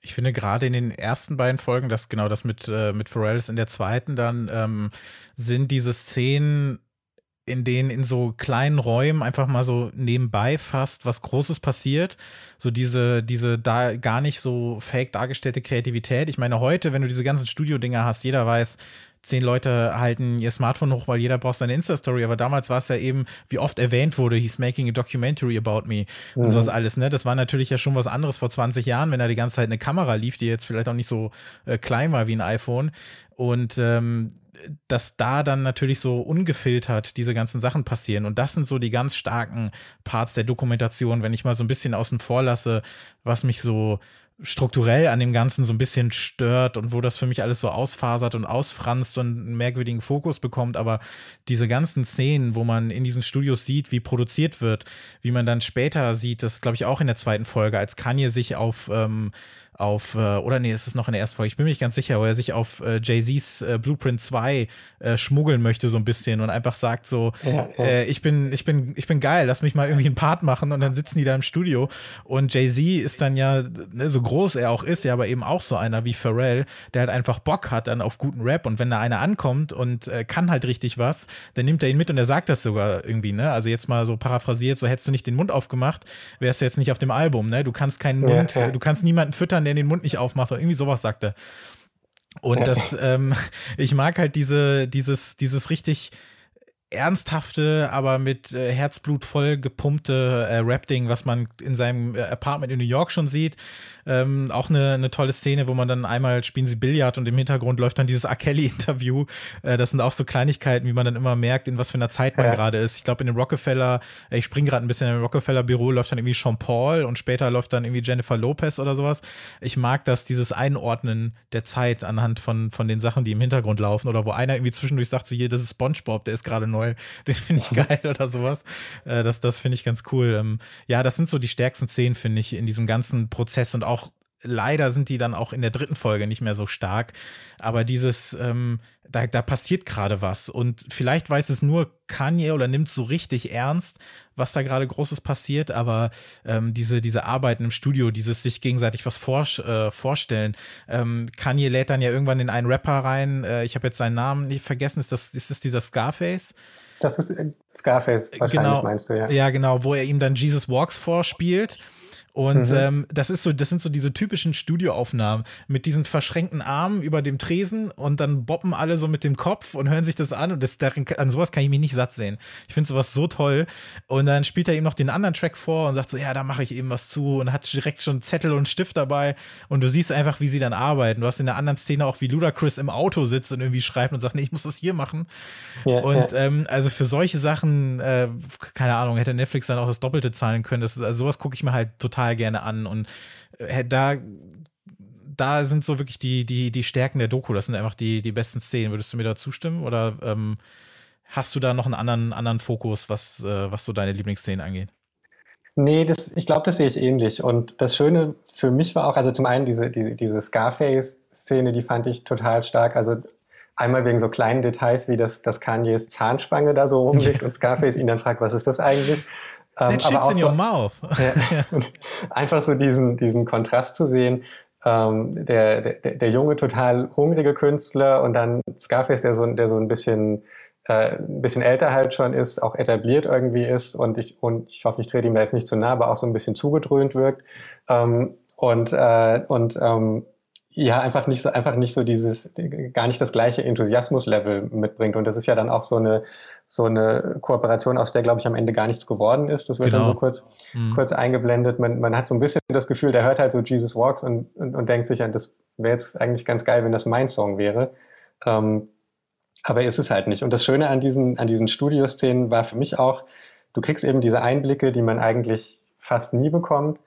Ich finde gerade in den ersten beiden Folgen, das genau das mit, äh, mit Pharrell ist in der zweiten, dann ähm, sind diese Szenen in denen in so kleinen Räumen einfach mal so nebenbei fast was Großes passiert. So diese, diese da gar nicht so fake dargestellte Kreativität. Ich meine, heute, wenn du diese ganzen Studio-Dinger hast, jeder weiß, zehn Leute halten ihr Smartphone hoch, weil jeder braucht seine Insta-Story. Aber damals war es ja eben, wie oft erwähnt wurde, he's making a documentary about me mhm. und sowas alles. Ne? Das war natürlich ja schon was anderes vor 20 Jahren, wenn da die ganze Zeit eine Kamera lief, die jetzt vielleicht auch nicht so äh, klein war wie ein iPhone. Und ähm, dass da dann natürlich so ungefiltert diese ganzen Sachen passieren. Und das sind so die ganz starken Parts der Dokumentation, wenn ich mal so ein bisschen außen vor lasse, was mich so strukturell an dem Ganzen so ein bisschen stört und wo das für mich alles so ausfasert und ausfranst und einen merkwürdigen Fokus bekommt. Aber diese ganzen Szenen, wo man in diesen Studios sieht, wie produziert wird, wie man dann später sieht, das glaube ich auch in der zweiten Folge, als Kanye sich auf ähm, auf, äh, oder nee, ist es noch in der ersten Folge, ich bin mir nicht ganz sicher, wo er sich auf äh, Jay-Z's äh, Blueprint 2 äh, schmuggeln möchte so ein bisschen und einfach sagt so, ja, ja. Äh, ich bin, ich bin, ich bin geil, lass mich mal irgendwie einen Part machen und dann sitzen die da im Studio. Und Jay-Z ist dann ja, ne, so groß er auch ist, ja, aber eben auch so einer wie Pharrell, der halt einfach Bock hat dann auf guten Rap. Und wenn da einer ankommt und äh, kann halt richtig was, dann nimmt er ihn mit und er sagt das sogar irgendwie, ne, also jetzt mal so paraphrasiert, so hättest du nicht den Mund aufgemacht, wärst du jetzt nicht auf dem Album, ne, du kannst keinen Mund, ja, du kannst niemanden füttern, der den Mund nicht aufmacht oder irgendwie sowas sagt er. Und das, ähm, ich mag halt diese, dieses, dieses richtig ernsthafte, aber mit äh, Herzblut voll gepumpte äh, Rap-Ding, was man in seinem äh, Apartment in New York schon sieht. Ähm, auch eine, eine tolle Szene, wo man dann einmal spielen sie Billard und im Hintergrund läuft dann dieses R. Kelly-Interview. Äh, das sind auch so Kleinigkeiten, wie man dann immer merkt, in was für einer Zeit man ja. gerade ist. Ich glaube, in dem Rockefeller, äh, ich springe gerade ein bisschen in dem Rockefeller-Büro, läuft dann irgendwie Sean Paul und später läuft dann irgendwie Jennifer Lopez oder sowas. Ich mag das, dieses Einordnen der Zeit anhand von, von den Sachen, die im Hintergrund laufen oder wo einer irgendwie zwischendurch sagt, so hier, das ist Spongebob, der ist gerade neu, den finde ich geil oder sowas. Äh, das das finde ich ganz cool. Ähm, ja, das sind so die stärksten Szenen, finde ich, in diesem ganzen Prozess und auch leider sind die dann auch in der dritten Folge nicht mehr so stark. Aber dieses, ähm, da, da passiert gerade was. Und vielleicht weiß es nur Kanye oder nimmt so richtig ernst, was da gerade Großes passiert. Aber ähm, diese, diese Arbeiten im Studio, dieses sich gegenseitig was vor, äh, vorstellen. Ähm, Kanye lädt dann ja irgendwann in einen Rapper rein. Äh, ich habe jetzt seinen Namen nicht vergessen. Ist das, ist das dieser Scarface? Das ist äh, Scarface, wahrscheinlich genau, meinst du, ja. Ja, genau, wo er ihm dann Jesus Walks vorspielt. Und mhm. ähm, das ist so, das sind so diese typischen Studioaufnahmen mit diesen verschränkten Armen über dem Tresen und dann boppen alle so mit dem Kopf und hören sich das an und das, darin, an sowas kann ich mich nicht satt sehen. Ich finde sowas so toll. Und dann spielt er eben noch den anderen Track vor und sagt so, ja, da mache ich eben was zu und hat direkt schon Zettel und Stift dabei und du siehst einfach, wie sie dann arbeiten. Du hast in der anderen Szene auch, wie Ludacris im Auto sitzt und irgendwie schreibt und sagt, nee, ich muss das hier machen. Ja, und ja. Ähm, also für solche Sachen, äh, keine Ahnung, hätte Netflix dann auch das Doppelte zahlen können. Das, also sowas gucke ich mir halt total total gerne an und äh, da da sind so wirklich die, die, die Stärken der Doku. Das sind einfach die, die besten Szenen. Würdest du mir da zustimmen? Oder ähm, hast du da noch einen anderen, anderen Fokus, was, äh, was so deine Lieblingsszenen angeht? Nee, das, ich glaube, das sehe ich ähnlich. Und das Schöne für mich war auch, also zum einen diese, diese, diese Scarface-Szene, die fand ich total stark. Also einmal wegen so kleinen Details, wie das, das Kanyes Zahnspange da so rumliegt und Scarface ihn dann fragt, was ist das eigentlich? That shit's in your mouth. Ja, einfach so diesen, diesen Kontrast zu sehen. Ähm, der, der, der junge, total hungrige Künstler und dann Scarface, der so, der so ein bisschen, äh, ein bisschen älter halt schon ist, auch etabliert irgendwie ist und ich, und ich hoffe, ich trete ihm da jetzt nicht zu nah, aber auch so ein bisschen zugedröhnt wirkt. Ähm, und äh, und ähm, ja, einfach nicht so, einfach nicht so dieses, gar nicht das gleiche Enthusiasmus-Level mitbringt. Und das ist ja dann auch so eine, so eine Kooperation, aus der, glaube ich, am Ende gar nichts geworden ist. Das wird genau. dann so kurz, mhm. kurz eingeblendet. Man, man hat so ein bisschen das Gefühl, der hört halt so Jesus Walks und, und, und denkt sich, ja, das wäre jetzt eigentlich ganz geil, wenn das mein Song wäre. Ähm, aber ist es halt nicht. Und das Schöne an diesen, an diesen Studioszenen war für mich auch, du kriegst eben diese Einblicke, die man eigentlich fast nie bekommt.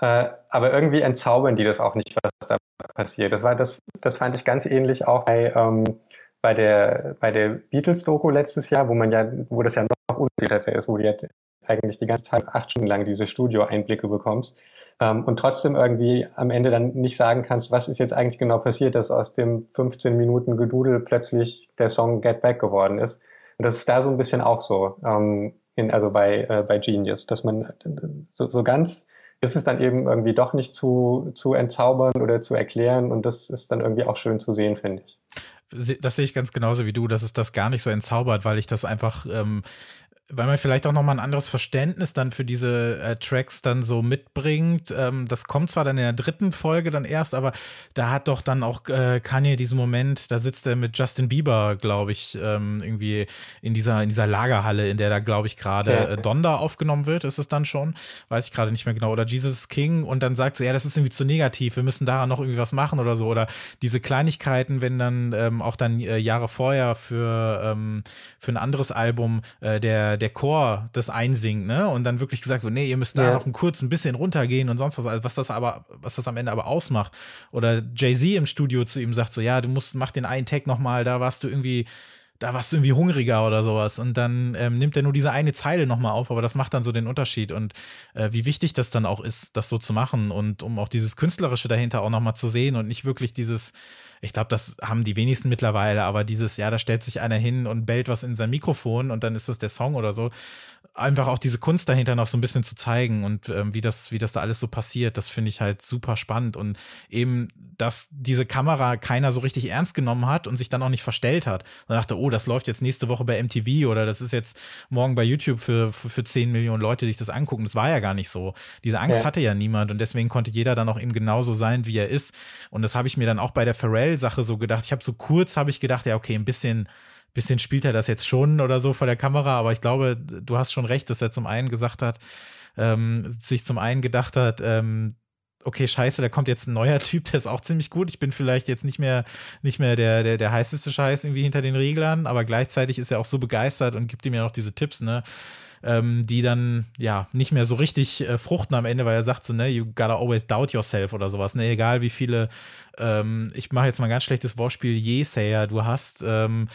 Äh, aber irgendwie entzaubern die das auch nicht, was da passiert. Das war das, das fand ich ganz ähnlich auch bei, ähm, bei der, bei der Beatles-Doku letztes Jahr, wo man ja, wo das ja noch unsicherer ist, wo du ja eigentlich die ganze Zeit acht Stunden lang diese Studio-Einblicke bekommst. Ähm, und trotzdem irgendwie am Ende dann nicht sagen kannst, was ist jetzt eigentlich genau passiert, dass aus dem 15 Minuten Gedudel plötzlich der Song Get Back geworden ist. Und das ist da so ein bisschen auch so, ähm, in, also bei, äh, bei Genius, dass man so, so ganz ist es dann eben irgendwie doch nicht zu, zu entzaubern oder zu erklären und das ist dann irgendwie auch schön zu sehen, finde ich. Das sehe ich ganz genauso wie du, dass es das gar nicht so entzaubert, weil ich das einfach ähm, weil man vielleicht auch nochmal ein anderes Verständnis dann für diese äh, Tracks dann so mitbringt. Ähm, das kommt zwar dann in der dritten Folge dann erst, aber da hat doch dann auch äh, Kanye diesen Moment, da sitzt er mit Justin Bieber, glaube ich, ähm, irgendwie in dieser, in dieser Lagerhalle, in der da, glaube ich, gerade ja. äh, Donda aufgenommen wird, ist es dann schon, weiß ich gerade nicht mehr genau, oder Jesus King. Und dann sagt so, ja, das ist irgendwie zu negativ, wir müssen daran noch irgendwie was machen oder so, oder diese Kleinigkeiten, wenn dann ähm, auch dann äh, Jahre vorher für, ähm, für ein anderes Album äh, der der, Chor das einsingt, ne? Und dann wirklich gesagt wird, nee, ihr müsst da ja. noch ein kurz ein bisschen runtergehen und sonst was, also was das aber, was das am Ende aber ausmacht. Oder Jay-Z im Studio zu ihm sagt so, ja, du musst, mach den einen Tag nochmal, da warst du irgendwie da warst du irgendwie hungriger oder sowas. Und dann ähm, nimmt er nur diese eine Zeile nochmal auf, aber das macht dann so den Unterschied. Und äh, wie wichtig das dann auch ist, das so zu machen und um auch dieses Künstlerische dahinter auch nochmal zu sehen und nicht wirklich dieses, ich glaube, das haben die wenigsten mittlerweile, aber dieses, ja, da stellt sich einer hin und bellt was in sein Mikrofon und dann ist das der Song oder so. Einfach auch diese Kunst dahinter noch so ein bisschen zu zeigen und ähm, wie das, wie das da alles so passiert, das finde ich halt super spannend und eben, dass diese Kamera keiner so richtig ernst genommen hat und sich dann auch nicht verstellt hat. Man dachte, oh, das läuft jetzt nächste Woche bei MTV oder das ist jetzt morgen bei YouTube für, für, für 10 Millionen Leute, die sich das angucken. Das war ja gar nicht so. Diese Angst ja. hatte ja niemand und deswegen konnte jeder dann auch eben genauso sein, wie er ist. Und das habe ich mir dann auch bei der Pharrell Sache so gedacht. Ich habe so kurz habe ich gedacht, ja, okay, ein bisschen bisschen spielt er das jetzt schon oder so vor der Kamera, aber ich glaube, du hast schon recht, dass er zum einen gesagt hat, ähm, sich zum einen gedacht hat, ähm, okay, scheiße, da kommt jetzt ein neuer Typ, der ist auch ziemlich gut. Ich bin vielleicht jetzt nicht mehr, nicht mehr der, der, der heißeste Scheiß irgendwie hinter den Reglern, aber gleichzeitig ist er auch so begeistert und gibt ihm ja noch diese Tipps, ne? ähm, die dann ja nicht mehr so richtig äh, fruchten am Ende, weil er sagt so, ne, you gotta always doubt yourself oder sowas, ne, egal wie viele, ähm, ich mache jetzt mal ein ganz schlechtes Wortspiel, Yesayer du hast, ähm,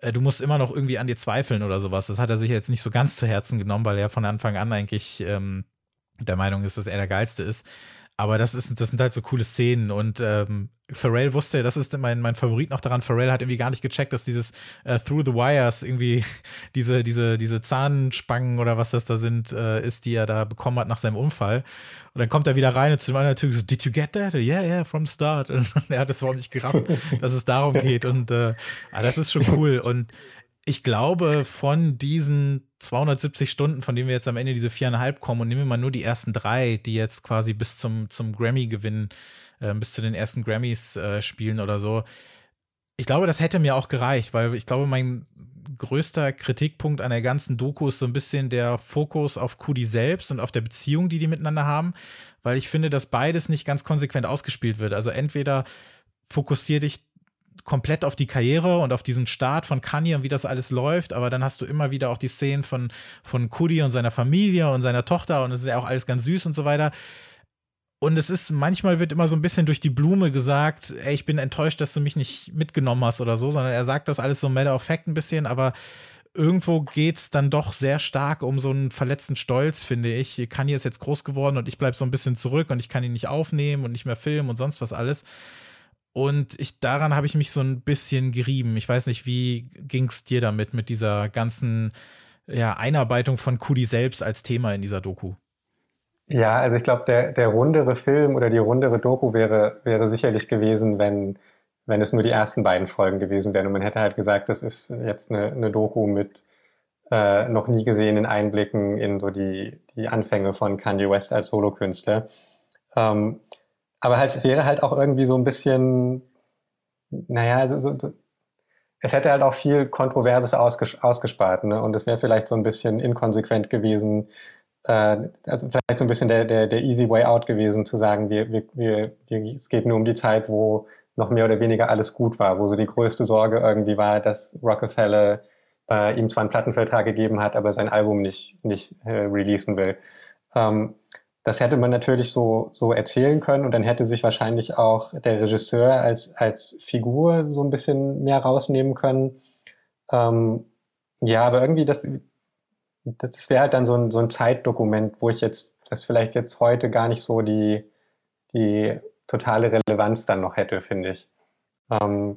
äh, du musst immer noch irgendwie an dir zweifeln oder sowas. Das hat er sich jetzt nicht so ganz zu Herzen genommen, weil er von Anfang an eigentlich ähm, der Meinung ist, dass er der Geilste ist. Aber das ist, das sind halt so coole Szenen und ähm, Pharrell wusste, das ist mein, mein Favorit noch daran. Pharrell hat irgendwie gar nicht gecheckt, dass dieses äh, Through the Wires irgendwie diese, diese, diese Zahnspangen oder was das da sind, äh, ist, die er da bekommen hat nach seinem Unfall. Und dann kommt er wieder rein und zu dem anderen Typ so, did you get that? Yeah, yeah, from start. Und er hat es überhaupt nicht gerafft, dass es darum geht. Und äh, ah, das ist schon cool. Und ich glaube, von diesen 270 Stunden, von denen wir jetzt am Ende diese viereinhalb kommen und nehmen wir mal nur die ersten drei, die jetzt quasi bis zum, zum Grammy-Gewinn, äh, bis zu den ersten Grammys äh, spielen oder so. Ich glaube, das hätte mir auch gereicht, weil ich glaube, mein größter Kritikpunkt an der ganzen Doku ist so ein bisschen der Fokus auf Kudi selbst und auf der Beziehung, die die miteinander haben, weil ich finde, dass beides nicht ganz konsequent ausgespielt wird. Also entweder fokussier dich komplett auf die Karriere und auf diesen Start von Kanye und wie das alles läuft, aber dann hast du immer wieder auch die Szenen von, von Kudi und seiner Familie und seiner Tochter und es ist ja auch alles ganz süß und so weiter. Und es ist, manchmal wird immer so ein bisschen durch die Blume gesagt, ey, ich bin enttäuscht, dass du mich nicht mitgenommen hast oder so, sondern er sagt das alles so matter of fact ein bisschen, aber irgendwo geht's dann doch sehr stark um so einen verletzten Stolz, finde ich. Kanye ist jetzt groß geworden und ich bleib so ein bisschen zurück und ich kann ihn nicht aufnehmen und nicht mehr filmen und sonst was alles. Und ich, daran habe ich mich so ein bisschen gerieben. Ich weiß nicht, wie ging es dir damit, mit dieser ganzen ja, Einarbeitung von Kudi selbst als Thema in dieser Doku? Ja, also ich glaube, der, der rundere Film oder die rundere Doku wäre, wäre sicherlich gewesen, wenn, wenn es nur die ersten beiden Folgen gewesen wären. Und man hätte halt gesagt, das ist jetzt eine, eine Doku mit äh, noch nie gesehenen Einblicken in so die, die Anfänge von Kanye West als Solokünstler. Ähm, aber halt, es wäre halt auch irgendwie so ein bisschen, naja, so, so, es hätte halt auch viel Kontroverses ausges ausgespart, ne? Und es wäre vielleicht so ein bisschen inkonsequent gewesen, äh, also vielleicht so ein bisschen der, der, der easy way out gewesen, zu sagen, wir, wir, wir, wir, es geht nur um die Zeit, wo noch mehr oder weniger alles gut war, wo so die größte Sorge irgendwie war, dass Rockefeller äh, ihm zwar einen Plattenvertrag gegeben hat, aber sein Album nicht, nicht äh, releasen will. Ähm, das hätte man natürlich so, so erzählen können und dann hätte sich wahrscheinlich auch der Regisseur als, als Figur so ein bisschen mehr rausnehmen können. Ähm, ja, aber irgendwie das, das wäre halt dann so ein, so ein Zeitdokument, wo ich jetzt, das vielleicht jetzt heute gar nicht so die, die totale Relevanz dann noch hätte, finde ich. Ähm,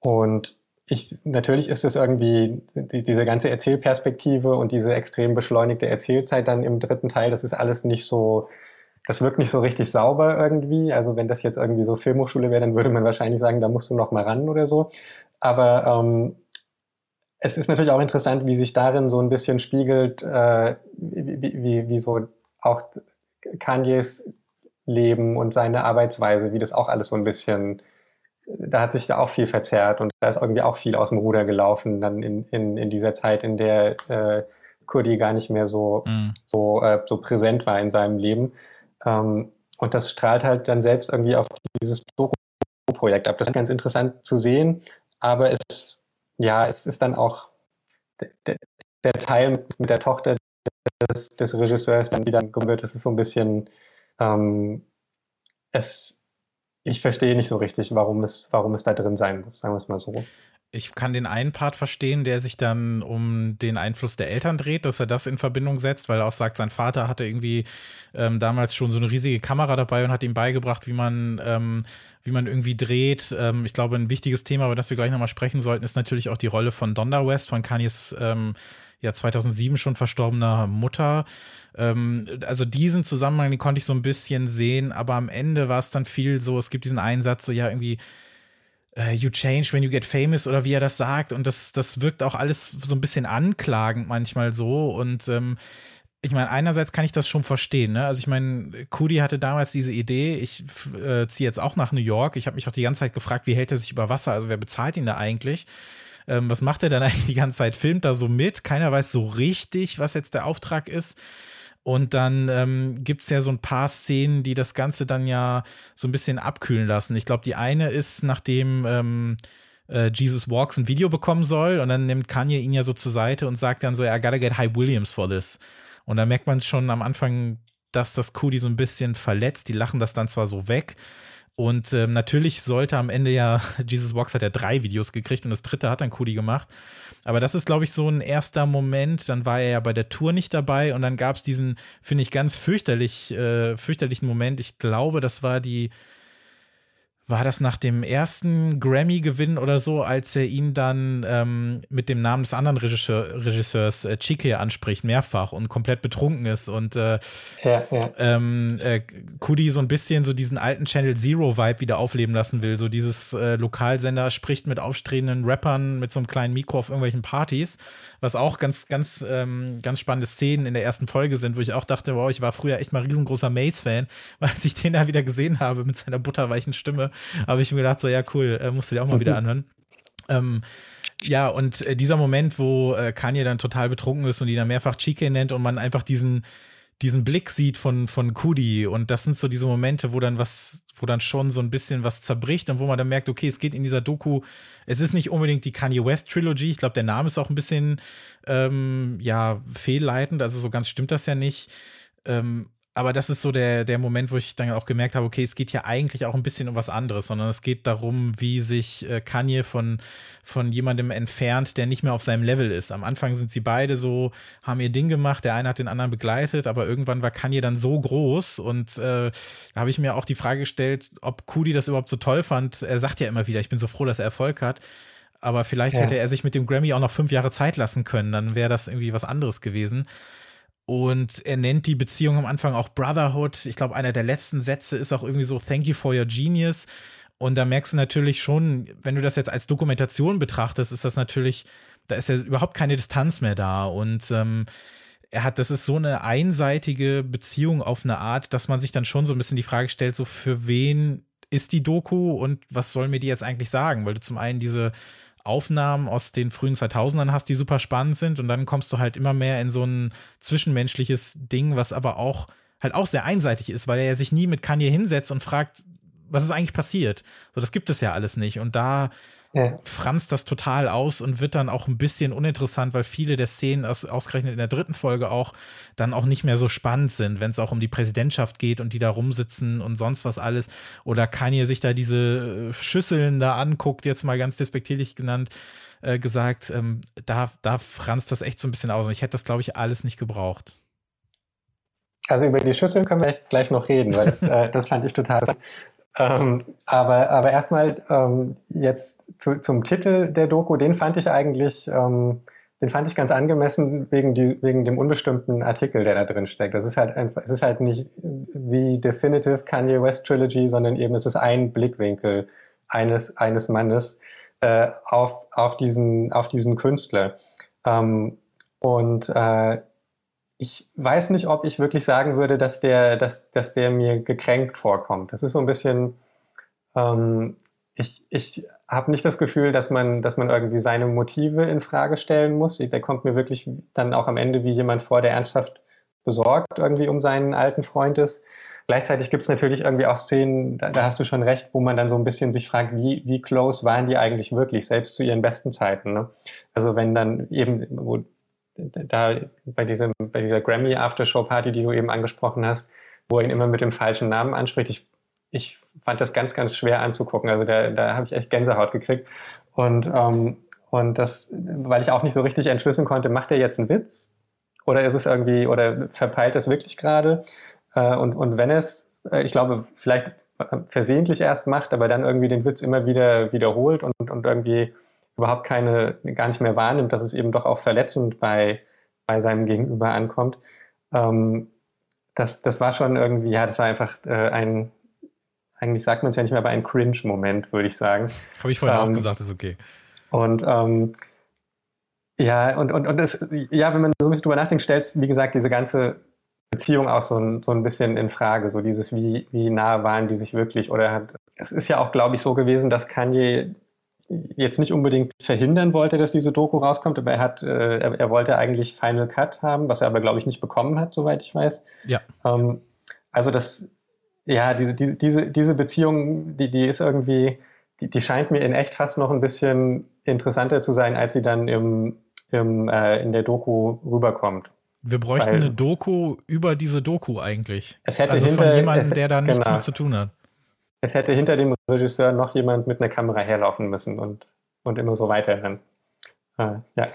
und ich, natürlich ist es irgendwie die, diese ganze Erzählperspektive und diese extrem beschleunigte Erzählzeit dann im dritten Teil, das ist alles nicht so, das wirkt nicht so richtig sauber irgendwie. Also wenn das jetzt irgendwie so Filmhochschule wäre, dann würde man wahrscheinlich sagen, da musst du noch mal ran oder so. Aber ähm, es ist natürlich auch interessant, wie sich darin so ein bisschen spiegelt, äh, wie, wie, wie so auch Kanyes Leben und seine Arbeitsweise, wie das auch alles so ein bisschen da hat sich da auch viel verzerrt und da ist irgendwie auch viel aus dem Ruder gelaufen dann in, in, in dieser Zeit, in der äh, Kurdi gar nicht mehr so, mhm. so, äh, so präsent war in seinem Leben. Ähm, und das strahlt halt dann selbst irgendwie auf dieses Doku-Projekt ab. Das ist ganz interessant zu sehen, aber es, ja, es ist dann auch der, der Teil mit der Tochter des, des Regisseurs, dann wieder wird, das ist so ein bisschen, ähm, es, ich verstehe nicht so richtig, warum es, warum es da drin sein muss, sagen wir es mal so. ich kann den einen Part verstehen, der sich dann um den Einfluss der Eltern dreht, dass er das in Verbindung setzt, weil er auch sagt, sein Vater hatte irgendwie ähm, damals schon so eine riesige Kamera dabei und hat ihm beigebracht, wie man, ähm, wie man irgendwie dreht. Ähm, ich glaube, ein wichtiges Thema, über das wir gleich nochmal sprechen sollten, ist natürlich auch die Rolle von Donda West, von Kanyes ähm, ja 2007 schon verstorbener Mutter. Ähm, also diesen Zusammenhang, den konnte ich so ein bisschen sehen, aber am Ende war es dann viel so, es gibt diesen Einsatz, so ja irgendwie uh, you change when you get famous oder wie er das sagt. Und das, das wirkt auch alles so ein bisschen anklagend manchmal so. Und ähm, ich meine, einerseits kann ich das schon verstehen. Ne? Also ich meine, Cudi hatte damals diese Idee, ich äh, ziehe jetzt auch nach New York. Ich habe mich auch die ganze Zeit gefragt, wie hält er sich über Wasser? Also wer bezahlt ihn da eigentlich? Ähm, was macht er dann eigentlich die ganze Zeit? Filmt da so mit? Keiner weiß so richtig, was jetzt der Auftrag ist. Und dann ähm, gibt es ja so ein paar Szenen, die das Ganze dann ja so ein bisschen abkühlen lassen. Ich glaube, die eine ist, nachdem ähm, äh, Jesus Walks ein Video bekommen soll und dann nimmt Kanye ihn ja so zur Seite und sagt dann so, I gotta get High Williams for this. Und da merkt man schon am Anfang, dass das Cudi so ein bisschen verletzt. Die lachen das dann zwar so weg, und ähm, natürlich sollte am Ende ja, Jesus Walks hat ja drei Videos gekriegt und das dritte hat dann Cody gemacht. Aber das ist, glaube ich, so ein erster Moment. Dann war er ja bei der Tour nicht dabei und dann gab es diesen, finde ich, ganz fürchterlich, äh, fürchterlichen Moment. Ich glaube, das war die war das nach dem ersten Grammy-Gewinn oder so, als er ihn dann ähm, mit dem Namen des anderen Regisseur, Regisseurs äh, Chike anspricht, mehrfach und komplett betrunken ist und äh, ja, ja. Ähm, äh, Kudi so ein bisschen so diesen alten Channel Zero-Vibe wieder aufleben lassen will. So dieses äh, Lokalsender spricht mit aufstrebenden Rappern mit so einem kleinen Mikro auf irgendwelchen Partys, was auch ganz, ganz, ähm, ganz spannende Szenen in der ersten Folge sind, wo ich auch dachte, wow, ich war früher echt mal riesengroßer Mace-Fan, weil ich den da wieder gesehen habe mit seiner butterweichen Stimme habe ich mir gedacht, so ja, cool, äh, musst du dir auch mal wieder anhören. Ähm, ja, und äh, dieser Moment, wo äh, Kanye dann total betrunken ist und ihn dann mehrfach Chike nennt und man einfach diesen, diesen Blick sieht von, von Kudi und das sind so diese Momente, wo dann was, wo dann schon so ein bisschen was zerbricht und wo man dann merkt, okay, es geht in dieser Doku, es ist nicht unbedingt die Kanye West Trilogy, ich glaube, der Name ist auch ein bisschen, ähm, ja, fehlleitend, also so ganz stimmt das ja nicht. Ähm, aber das ist so der, der Moment, wo ich dann auch gemerkt habe, okay, es geht hier eigentlich auch ein bisschen um was anderes, sondern es geht darum, wie sich äh, Kanye von, von jemandem entfernt, der nicht mehr auf seinem Level ist. Am Anfang sind sie beide so, haben ihr Ding gemacht, der eine hat den anderen begleitet, aber irgendwann war Kanye dann so groß und äh, da habe ich mir auch die Frage gestellt, ob Kudi das überhaupt so toll fand. Er sagt ja immer wieder, ich bin so froh, dass er Erfolg hat. Aber vielleicht ja. hätte er sich mit dem Grammy auch noch fünf Jahre Zeit lassen können, dann wäre das irgendwie was anderes gewesen. Und er nennt die Beziehung am Anfang auch Brotherhood. Ich glaube, einer der letzten Sätze ist auch irgendwie so, Thank you for your genius. Und da merkst du natürlich schon, wenn du das jetzt als Dokumentation betrachtest, ist das natürlich, da ist ja überhaupt keine Distanz mehr da. Und ähm, er hat, das ist so eine einseitige Beziehung auf eine Art, dass man sich dann schon so ein bisschen die Frage stellt, so für wen ist die Doku und was soll mir die jetzt eigentlich sagen? Weil du zum einen diese Aufnahmen aus den frühen 2000ern hast, die super spannend sind und dann kommst du halt immer mehr in so ein zwischenmenschliches Ding, was aber auch halt auch sehr einseitig ist, weil er sich nie mit Kanye hinsetzt und fragt, was ist eigentlich passiert? So, das gibt es ja alles nicht und da ja. franzt das total aus und wird dann auch ein bisschen uninteressant, weil viele der Szenen aus, ausgerechnet in der dritten Folge auch dann auch nicht mehr so spannend sind, wenn es auch um die Präsidentschaft geht und die da rumsitzen und sonst was alles. Oder Kanye sich da diese äh, Schüsseln da anguckt, jetzt mal ganz despektierlich genannt, äh, gesagt, ähm, da, da franzt das echt so ein bisschen aus. Und ich hätte das, glaube ich, alles nicht gebraucht. Also über die Schüsseln können wir gleich noch reden, weil das, äh, das fand ich total ähm, aber, aber erstmal ähm, jetzt zu, zum Titel der Doku, den fand ich eigentlich, ähm, den fand ich ganz angemessen wegen, die, wegen dem unbestimmten Artikel, der da drin steckt. Das ist halt einfach, es ist halt nicht wie Definitive Kanye West Trilogy, sondern eben es ist ein Blickwinkel eines, eines Mannes äh, auf, auf, diesen, auf diesen Künstler. Ähm, und äh, ich weiß nicht, ob ich wirklich sagen würde, dass der, dass, dass der mir gekränkt vorkommt. Das ist so ein bisschen, ähm, ich, ich habe nicht das Gefühl, dass man, dass man irgendwie seine Motive in Frage stellen muss. Der kommt mir wirklich dann auch am Ende wie jemand vor, der ernsthaft besorgt irgendwie um seinen alten Freund ist. Gleichzeitig gibt es natürlich irgendwie auch Szenen, da, da, hast du schon recht, wo man dann so ein bisschen sich fragt, wie, wie close waren die eigentlich wirklich, selbst zu ihren besten Zeiten. Ne? Also wenn dann eben, wo da bei, diesem, bei dieser Grammy Aftershow Party, die du eben angesprochen hast, wo er ihn immer mit dem falschen Namen anspricht. Ich, ich fand das ganz, ganz schwer anzugucken. Also da, da habe ich echt Gänsehaut gekriegt. Und, ähm, und das, weil ich auch nicht so richtig entschlüsseln konnte, macht er jetzt einen Witz? Oder ist es irgendwie, oder verpeilt es wirklich gerade? Äh, und, und wenn es, äh, ich glaube, vielleicht versehentlich erst macht, aber dann irgendwie den Witz immer wieder wiederholt und, und irgendwie überhaupt keine, gar nicht mehr wahrnimmt, dass es eben doch auch verletzend bei, bei seinem Gegenüber ankommt. Ähm, das, das war schon irgendwie, ja, das war einfach äh, ein, eigentlich sagt man es ja nicht mehr, aber ein Cringe-Moment, würde ich sagen. Habe ich vorhin ähm, auch gesagt, ist okay. Und ähm, ja, und, und, und es, ja, wenn man so ein bisschen drüber nachdenkt, stellt, wie gesagt, diese ganze Beziehung auch so ein, so ein bisschen in Frage, so dieses, wie, wie nah waren die sich wirklich oder hat, es ist ja auch, glaube ich, so gewesen, dass Kanye jetzt nicht unbedingt verhindern wollte, dass diese Doku rauskommt, aber er hat, äh, er, er, wollte eigentlich Final Cut haben, was er aber, glaube ich, nicht bekommen hat, soweit ich weiß. Ja. Ähm, also das, ja, diese, diese, diese, diese Beziehung, die, die ist irgendwie, die, die scheint mir in echt fast noch ein bisschen interessanter zu sein, als sie dann im, im, äh, in der Doku rüberkommt. Wir bräuchten Weil, eine Doku über diese Doku eigentlich. Es hätte also hinter, von jemandem, der da nichts genau. mit zu tun hat. Es hätte hinter dem Regisseur noch jemand mit einer Kamera herlaufen müssen und, und immer so weiterrennen. Äh, ja.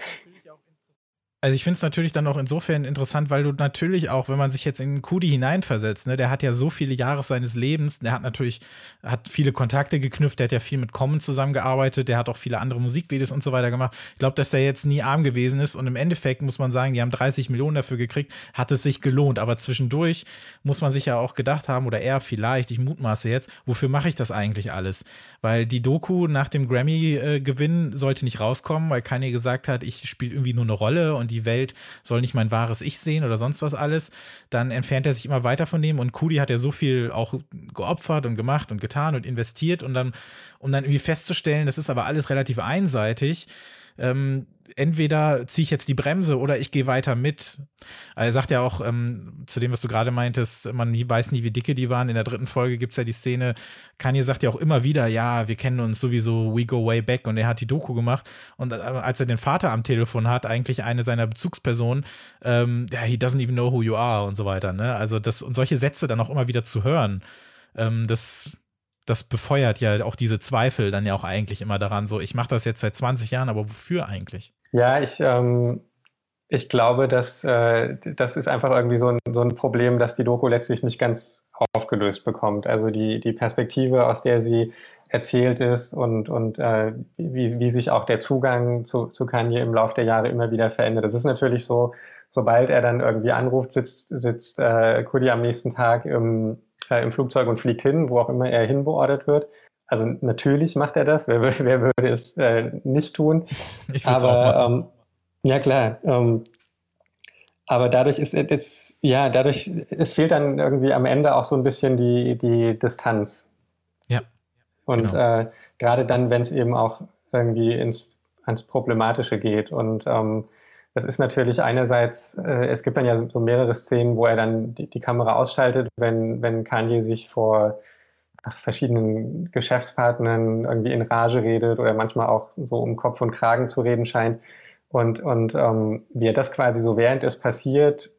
Also ich finde es natürlich dann auch insofern interessant, weil du natürlich auch, wenn man sich jetzt in Kudi hineinversetzt, ne, der hat ja so viele Jahre seines Lebens, der hat natürlich, hat viele Kontakte geknüpft, der hat ja viel mit Common zusammengearbeitet, der hat auch viele andere Musikvideos und so weiter gemacht. Ich glaube, dass der jetzt nie arm gewesen ist und im Endeffekt muss man sagen, die haben 30 Millionen dafür gekriegt, hat es sich gelohnt. Aber zwischendurch muss man sich ja auch gedacht haben, oder er vielleicht, ich mutmaße jetzt, wofür mache ich das eigentlich alles? Weil die Doku nach dem Grammy-Gewinn äh, sollte nicht rauskommen, weil Kanye gesagt hat, ich spiele irgendwie nur eine Rolle und die die Welt soll nicht mein wahres Ich sehen oder sonst was alles, dann entfernt er sich immer weiter von dem und Kudi hat ja so viel auch geopfert und gemacht und getan und investiert und dann, um dann irgendwie festzustellen, das ist aber alles relativ einseitig, ähm, entweder ziehe ich jetzt die Bremse oder ich gehe weiter mit. Er sagt ja auch ähm, zu dem, was du gerade meintest, man weiß nie, wie dicke die waren. In der dritten Folge gibt es ja die Szene, Kanye sagt ja auch immer wieder, ja, wir kennen uns sowieso, we go way back und er hat die Doku gemacht und äh, als er den Vater am Telefon hat, eigentlich eine seiner Bezugspersonen, ähm, ja, he doesn't even know who you are und so weiter, ne? Also das und solche Sätze dann auch immer wieder zu hören, ähm, das das befeuert ja auch diese Zweifel dann ja auch eigentlich immer daran, so ich mache das jetzt seit 20 Jahren, aber wofür eigentlich? Ja, ich, ähm, ich glaube, dass äh, das ist einfach irgendwie so ein, so ein Problem, dass die Doku letztlich nicht ganz aufgelöst bekommt. Also die, die Perspektive, aus der sie erzählt ist und, und äh, wie, wie sich auch der Zugang zu, zu Kanye im Laufe der Jahre immer wieder verändert. Das ist natürlich so, sobald er dann irgendwie anruft, sitzt, sitzt äh, Kudi am nächsten Tag im, äh, im Flugzeug und fliegt hin, wo auch immer er hinbeordert wird. Also natürlich macht er das. Wer, wer würde es äh, nicht tun? Ich aber ähm, ja klar. Ähm, aber dadurch ist es ja dadurch es fehlt dann irgendwie am Ende auch so ein bisschen die die Distanz. Ja. Und genau. äh, gerade dann, wenn es eben auch irgendwie ins ans Problematische geht und ähm, das ist natürlich einerseits, äh, es gibt dann ja so mehrere Szenen, wo er dann die, die Kamera ausschaltet, wenn, wenn Kanye sich vor verschiedenen Geschäftspartnern irgendwie in Rage redet oder manchmal auch so um Kopf und Kragen zu reden scheint. Und, und ähm, wie er das quasi so während es passiert,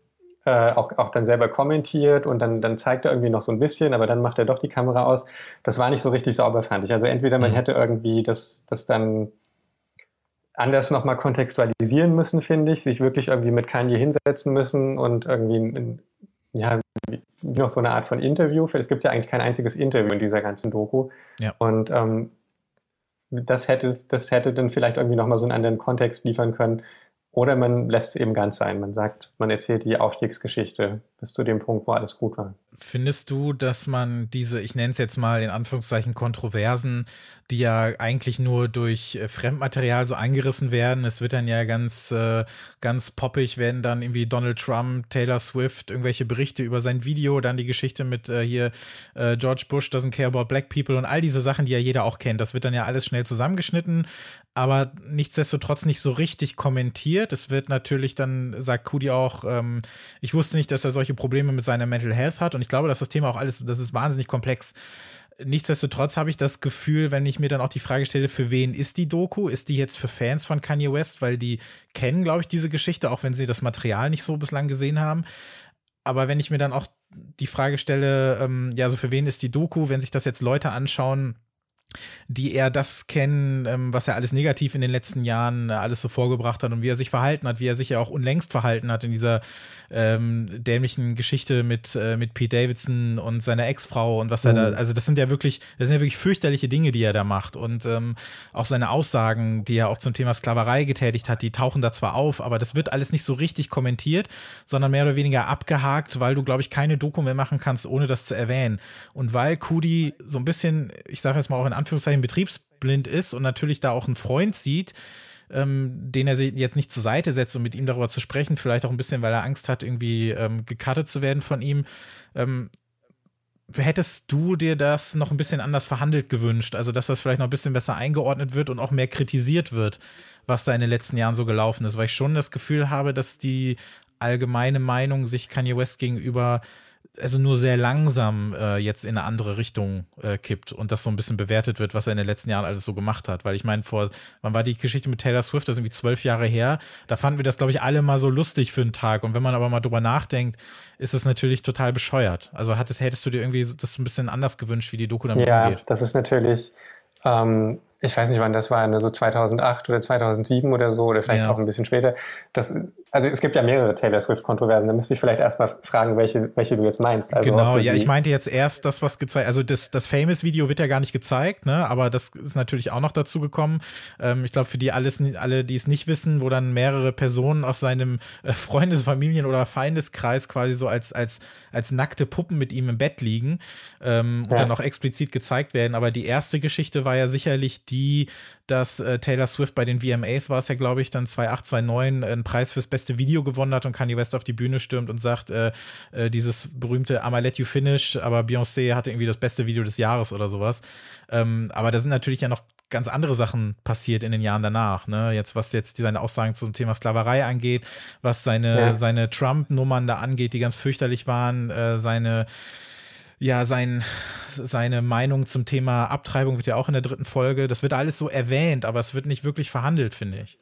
äh, auch, auch dann selber kommentiert und dann, dann zeigt er irgendwie noch so ein bisschen, aber dann macht er doch die Kamera aus. Das war nicht so richtig sauber, fand ich. Also entweder man mhm. hätte irgendwie das, das dann anders nochmal kontextualisieren müssen, finde ich, sich wirklich irgendwie mit Kanye hinsetzen müssen und irgendwie in, ja, wie noch so eine Art von Interview. Es gibt ja eigentlich kein einziges Interview in dieser ganzen Doku. Ja. Und ähm, das hätte, das hätte dann vielleicht irgendwie nochmal so einen anderen Kontext liefern können, oder man lässt es eben ganz sein. Man sagt, man erzählt die Aufstiegsgeschichte bis zu dem Punkt, wo alles gut war. Findest du, dass man diese, ich nenne es jetzt mal in Anführungszeichen Kontroversen, die ja eigentlich nur durch äh, Fremdmaterial so angerissen werden, es wird dann ja ganz, äh, ganz poppig, wenn dann irgendwie Donald Trump, Taylor Swift, irgendwelche Berichte über sein Video, dann die Geschichte mit äh, hier äh, George Bush doesn't care about black people und all diese Sachen, die ja jeder auch kennt. Das wird dann ja alles schnell zusammengeschnitten, aber nichtsdestotrotz nicht so richtig kommentiert. Es wird natürlich dann, sagt Kudi auch, ähm, ich wusste nicht, dass er solche Probleme mit seiner Mental Health hat und ich glaube, dass das Thema auch alles, das ist wahnsinnig komplex. Nichtsdestotrotz habe ich das Gefühl, wenn ich mir dann auch die Frage stelle, für wen ist die Doku? Ist die jetzt für Fans von Kanye West, weil die kennen, glaube ich, diese Geschichte, auch wenn sie das Material nicht so bislang gesehen haben. Aber wenn ich mir dann auch die Frage stelle, ähm, ja, so für wen ist die Doku, wenn sich das jetzt Leute anschauen, die eher das kennen, ähm, was er alles negativ in den letzten Jahren äh, alles so vorgebracht hat und wie er sich verhalten hat, wie er sich ja auch unlängst verhalten hat in dieser ähm, dämlichen Geschichte mit, äh, mit Pete Davidson und seiner Ex-Frau und was er da, mhm. also das sind ja wirklich, das sind ja wirklich fürchterliche Dinge, die er da macht und ähm, auch seine Aussagen, die er auch zum Thema Sklaverei getätigt hat, die tauchen da zwar auf, aber das wird alles nicht so richtig kommentiert, sondern mehr oder weniger abgehakt, weil du, glaube ich, keine Doku mehr machen kannst, ohne das zu erwähnen. Und weil Kudi so ein bisschen, ich sage jetzt mal auch in Anführungszeichen betriebsblind ist und natürlich da auch einen Freund sieht, ähm, den er jetzt nicht zur Seite setzt, um mit ihm darüber zu sprechen, vielleicht auch ein bisschen, weil er Angst hat, irgendwie ähm, gecuttet zu werden von ihm. Ähm, hättest du dir das noch ein bisschen anders verhandelt gewünscht? Also, dass das vielleicht noch ein bisschen besser eingeordnet wird und auch mehr kritisiert wird, was da in den letzten Jahren so gelaufen ist, weil ich schon das Gefühl habe, dass die allgemeine Meinung sich Kanye West gegenüber also nur sehr langsam äh, jetzt in eine andere Richtung äh, kippt und das so ein bisschen bewertet wird, was er in den letzten Jahren alles so gemacht hat. Weil ich meine, vor, wann war die Geschichte mit Taylor Swift, das ist irgendwie zwölf Jahre her, da fanden wir das, glaube ich, alle mal so lustig für einen Tag. Und wenn man aber mal drüber nachdenkt, ist es natürlich total bescheuert. Also hattest, hättest du dir irgendwie das ein bisschen anders gewünscht, wie die Doku damit ja, umgeht? Ja, das ist natürlich, ähm, ich weiß nicht, wann das war, ne, so 2008 oder 2007 oder so, oder vielleicht ja. auch ein bisschen später. Das, also es gibt ja mehrere Taylor Swift-Kontroversen. Da müsste ich vielleicht erstmal fragen, welche, welche du jetzt meinst. Also genau, ja, ich meinte jetzt erst das, was gezeigt, also das, das Famous-Video wird ja gar nicht gezeigt, ne? Aber das ist natürlich auch noch dazu gekommen. Ähm, ich glaube, für die alles, alle, die es nicht wissen, wo dann mehrere Personen aus seinem äh, Freundes-, Familien- oder Feindeskreis quasi so als, als, als nackte Puppen mit ihm im Bett liegen ähm, ja. und dann auch explizit gezeigt werden. Aber die erste Geschichte war ja sicherlich die, dass äh, Taylor Swift bei den VMAs war es ja, glaube ich, dann 2008, 2009 einen Preis fürs beste Video gewonnen hat und Kanye West auf die Bühne stürmt und sagt, äh, äh, dieses berühmte I'ma let you finish, aber Beyoncé hatte irgendwie das beste Video des Jahres oder sowas. Ähm, aber da sind natürlich ja noch ganz andere Sachen passiert in den Jahren danach. Ne? Jetzt, was jetzt seine Aussagen zum Thema Sklaverei angeht, was seine, ja. seine Trump-Nummern da angeht, die ganz fürchterlich waren, äh, seine ja, sein, seine Meinung zum Thema Abtreibung wird ja auch in der dritten Folge. Das wird alles so erwähnt, aber es wird nicht wirklich verhandelt, finde ich.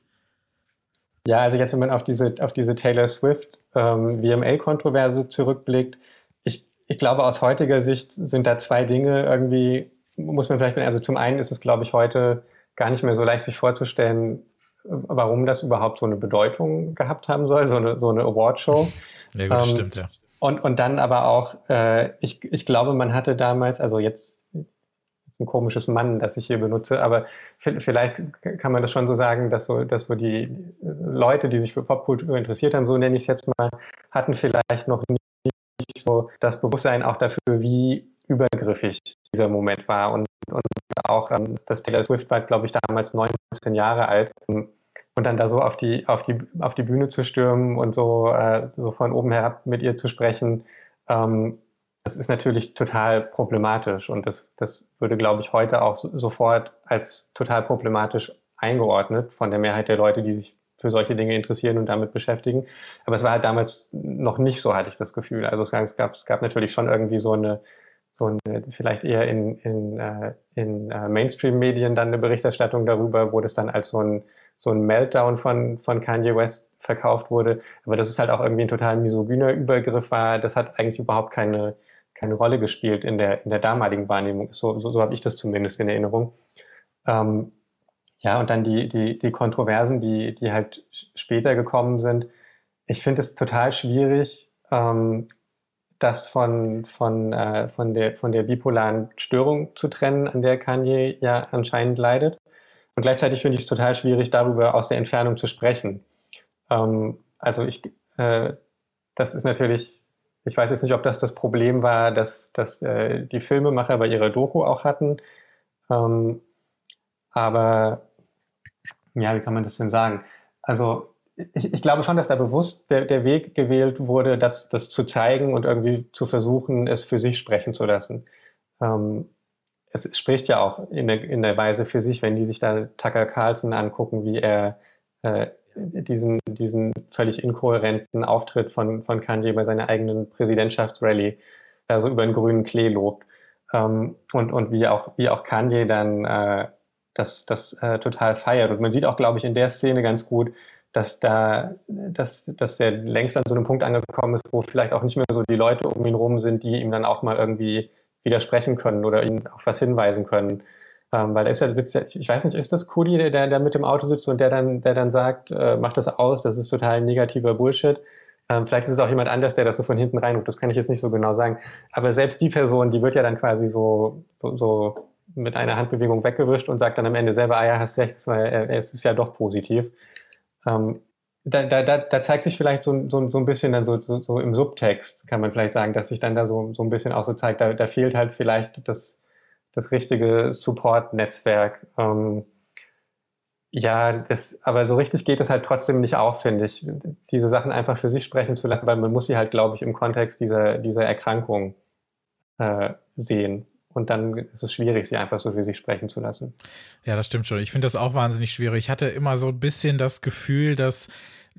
Ja, also jetzt, wenn man auf diese, auf diese Taylor Swift ähm, VMA-Kontroverse zurückblickt, ich, ich glaube, aus heutiger Sicht sind da zwei Dinge irgendwie, muss man vielleicht, also zum einen ist es, glaube ich, heute gar nicht mehr so leicht sich vorzustellen, warum das überhaupt so eine Bedeutung gehabt haben soll, so eine, so eine Awardshow. Ja, gut, ähm, stimmt, ja. Und, und dann aber auch, äh, ich, ich glaube, man hatte damals, also jetzt ein komisches Mann, das ich hier benutze, aber vielleicht kann man das schon so sagen, dass so, dass so die Leute, die sich für Popkultur interessiert haben, so nenne ich es jetzt mal, hatten vielleicht noch nicht so das Bewusstsein auch dafür, wie übergriffig dieser Moment war. Und, und auch ähm, das Taylor Swift war, glaube ich, damals 19 Jahre alt und dann da so auf die, auf die, auf die Bühne zu stürmen und so, äh, so von oben herab mit ihr zu sprechen, ähm, das ist natürlich total problematisch und das, das würde, glaube ich, heute auch so, sofort als total problematisch eingeordnet von der Mehrheit der Leute, die sich für solche Dinge interessieren und damit beschäftigen. Aber es war halt damals noch nicht so, hatte ich das Gefühl. Also es gab, es gab natürlich schon irgendwie so eine, so eine, vielleicht eher in, in, äh, in äh, Mainstream-Medien dann eine Berichterstattung darüber, wo das dann als so ein so ein Meltdown von, von Kanye West verkauft wurde. Aber das ist halt auch irgendwie ein total misogyner Übergriff war. Das hat eigentlich überhaupt keine, keine Rolle gespielt in der, in der damaligen Wahrnehmung. So, so, so habe ich das zumindest in Erinnerung. Ähm, ja, und dann die, die, die Kontroversen, die, die halt später gekommen sind. Ich finde es total schwierig, ähm, das von, von, äh, von, der, von der bipolaren Störung zu trennen, an der Kanye ja anscheinend leidet. Und gleichzeitig finde ich es total schwierig, darüber aus der Entfernung zu sprechen. Ähm, also ich, äh, das ist natürlich, ich weiß jetzt nicht, ob das das Problem war, dass, dass äh, die Filmemacher bei ihrer Doku auch hatten. Ähm, aber ja, wie kann man das denn sagen? Also ich, ich glaube schon, dass da bewusst der, der Weg gewählt wurde, das, das zu zeigen und irgendwie zu versuchen, es für sich sprechen zu lassen. Ähm, es spricht ja auch in der, in der Weise für sich, wenn die sich da Tucker Carlson angucken, wie er äh, diesen, diesen völlig inkohärenten Auftritt von, von Kanye bei seiner eigenen Präsidentschaftsrallye da so über den grünen Klee lobt. Ähm, und, und wie auch, wie auch Kanye dann äh, das, das äh, total feiert. Und man sieht auch, glaube ich, in der Szene ganz gut, dass da, dass, dass er längst an so einem Punkt angekommen ist, wo vielleicht auch nicht mehr so die Leute um ihn rum sind, die ihm dann auch mal irgendwie widersprechen können oder ihn auf was hinweisen können. Ähm, weil da ist ja, sitzt ja, ich weiß nicht, ist das Cody, der, der, der mit dem Auto sitzt und der dann, der dann sagt, äh, mach das aus, das ist total negativer Bullshit. Ähm, vielleicht ist es auch jemand anders, der das so von hinten reinruft, das kann ich jetzt nicht so genau sagen. Aber selbst die Person, die wird ja dann quasi so, so, so mit einer Handbewegung weggewischt und sagt dann am Ende selber, ah ja, hast recht, es ist ja doch positiv. Ähm, da, da, da, da zeigt sich vielleicht so, so, so ein bisschen dann so, so, so im Subtext, kann man vielleicht sagen, dass sich dann da so, so ein bisschen auch so zeigt, da, da fehlt halt vielleicht das, das richtige Support-Netzwerk. Ähm, ja, das, aber so richtig geht es halt trotzdem nicht auf, finde ich, diese Sachen einfach für sich sprechen zu lassen, weil man muss sie halt, glaube ich, im Kontext dieser, dieser Erkrankung äh, sehen. Und dann ist es schwierig, sie einfach so für sich sprechen zu lassen. Ja, das stimmt schon. Ich finde das auch wahnsinnig schwierig. Ich hatte immer so ein bisschen das Gefühl, dass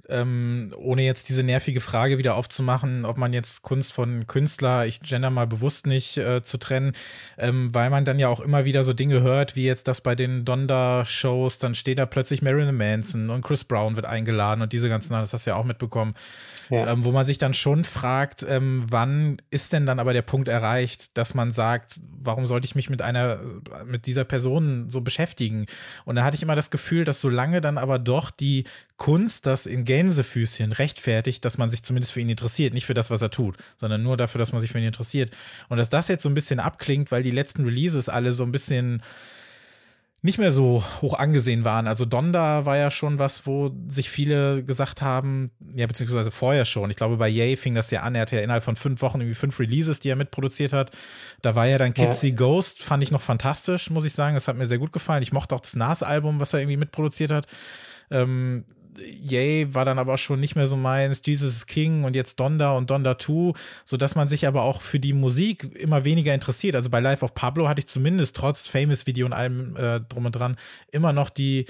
ähm, ohne jetzt diese nervige Frage wieder aufzumachen, ob man jetzt Kunst von Künstler, ich gender mal bewusst nicht äh, zu trennen, ähm, weil man dann ja auch immer wieder so Dinge hört, wie jetzt das bei den Donda-Shows, dann steht da plötzlich Marilyn Manson und Chris Brown wird eingeladen und diese ganzen, das hast du ja auch mitbekommen, ja. ähm, wo man sich dann schon fragt, ähm, wann ist denn dann aber der Punkt erreicht, dass man sagt, warum sollte ich mich mit einer, mit dieser Person so beschäftigen? Und da hatte ich immer das Gefühl, dass solange dann aber doch die Kunst das in Gänsefüßchen rechtfertigt, dass man sich zumindest für ihn interessiert. Nicht für das, was er tut, sondern nur dafür, dass man sich für ihn interessiert. Und dass das jetzt so ein bisschen abklingt, weil die letzten Releases alle so ein bisschen nicht mehr so hoch angesehen waren. Also Donda war ja schon was, wo sich viele gesagt haben, ja, beziehungsweise vorher schon. Ich glaube, bei Ye fing das ja an. Er hatte ja innerhalb von fünf Wochen irgendwie fünf Releases, die er mitproduziert hat. Da war ja dann Kids ja. Ghost, fand ich noch fantastisch, muss ich sagen. Das hat mir sehr gut gefallen. Ich mochte auch das Nas-Album, was er irgendwie mitproduziert hat. Ähm, Yay war dann aber schon nicht mehr so meins, Jesus is King und jetzt Donda und Donda 2, so dass man sich aber auch für die Musik immer weniger interessiert. Also bei Life of Pablo hatte ich zumindest trotz Famous Video und allem äh, drum und dran immer noch die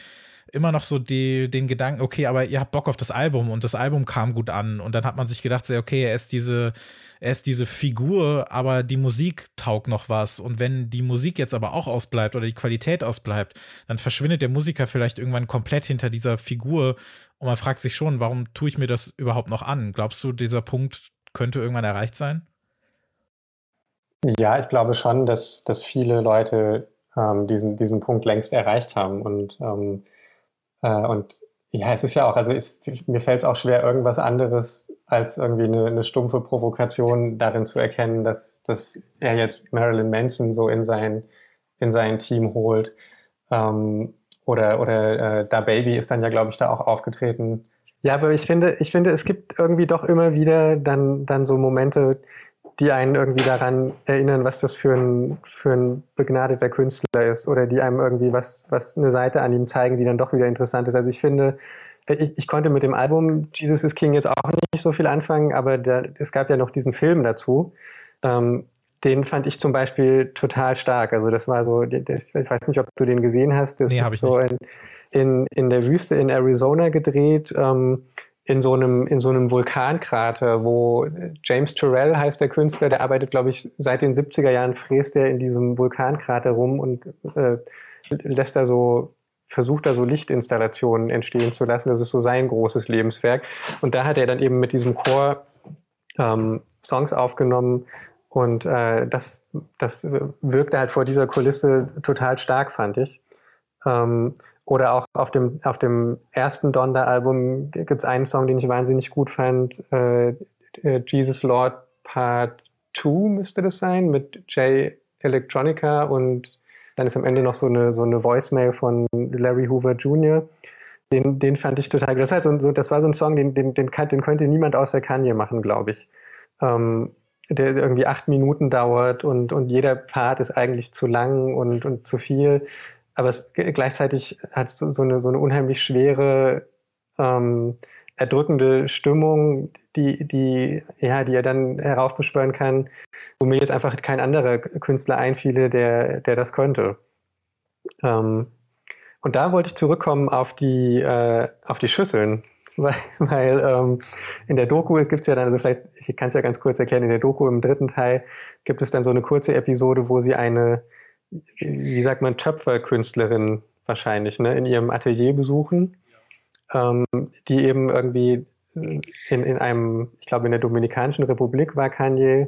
immer noch so die, den Gedanken, okay, aber ihr habt Bock auf das Album und das Album kam gut an und dann hat man sich gedacht, so, okay, er ist diese er ist diese Figur, aber die Musik taugt noch was. Und wenn die Musik jetzt aber auch ausbleibt oder die Qualität ausbleibt, dann verschwindet der Musiker vielleicht irgendwann komplett hinter dieser Figur. Und man fragt sich schon, warum tue ich mir das überhaupt noch an? Glaubst du, dieser Punkt könnte irgendwann erreicht sein? Ja, ich glaube schon, dass, dass viele Leute ähm, diesen, diesen Punkt längst erreicht haben. Und, ähm, äh, und ja, es ist ja auch, also ist, mir fällt es auch schwer, irgendwas anderes als irgendwie eine, eine, stumpfe Provokation darin zu erkennen, dass, dass er jetzt Marilyn Manson so in sein, in sein Team holt. Ähm, oder oder äh, Da Baby ist dann ja, glaube ich, da auch aufgetreten. Ja, aber ich finde, ich finde, es gibt irgendwie doch immer wieder dann, dann so Momente, die einen irgendwie daran erinnern, was das für ein, für ein begnadeter Künstler ist oder die einem irgendwie was, was eine Seite an ihm zeigen, die dann doch wieder interessant ist. Also ich finde, ich, ich konnte mit dem Album Jesus is King jetzt auch nicht so viel anfangen, aber der, es gab ja noch diesen Film dazu. Ähm, den fand ich zum Beispiel total stark. Also das war so, ich weiß nicht, ob du den gesehen hast. Das nee, ist so in, in, in der Wüste in Arizona gedreht. Ähm, in so einem, in so einem Vulkankrater, wo James Turrell heißt der Künstler, der arbeitet, glaube ich, seit den 70er Jahren fräst er in diesem Vulkankrater rum und äh, lässt da so, versucht da so Lichtinstallationen entstehen zu lassen. Das ist so sein großes Lebenswerk. Und da hat er dann eben mit diesem Chor ähm, Songs aufgenommen und äh, das, das wirkte halt vor dieser Kulisse total stark, fand ich. Ähm, oder auch auf dem, auf dem ersten Donda-Album gibt es einen Song, den ich wahnsinnig gut fand. Äh, äh Jesus Lord Part 2 müsste das sein, mit Jay Electronica und dann ist am Ende noch so eine, so eine Voicemail von Larry Hoover Jr. Den, den fand ich total, das, halt so, das war so ein Song, den, den, den, den könnte niemand außer Kanye machen, glaube ich. Ähm, der irgendwie acht Minuten dauert und, und jeder Part ist eigentlich zu lang und, und zu viel aber es gleichzeitig hat es so eine, so eine unheimlich schwere, ähm, erdrückende Stimmung, die, die, ja, die er dann heraufbeschwören kann, wo mir jetzt einfach kein anderer Künstler einfiele, der, der das könnte. Ähm, und da wollte ich zurückkommen auf die, äh, auf die Schüsseln, weil, weil ähm, in der Doku gibt es ja dann, also vielleicht, ich kann es ja ganz kurz erklären, in der Doku im dritten Teil gibt es dann so eine kurze Episode, wo sie eine wie sagt man, Töpferkünstlerin wahrscheinlich, ne, in ihrem Atelier besuchen. ähm, die eben irgendwie in, in einem, ich glaube in der Dominikanischen Republik war Kanye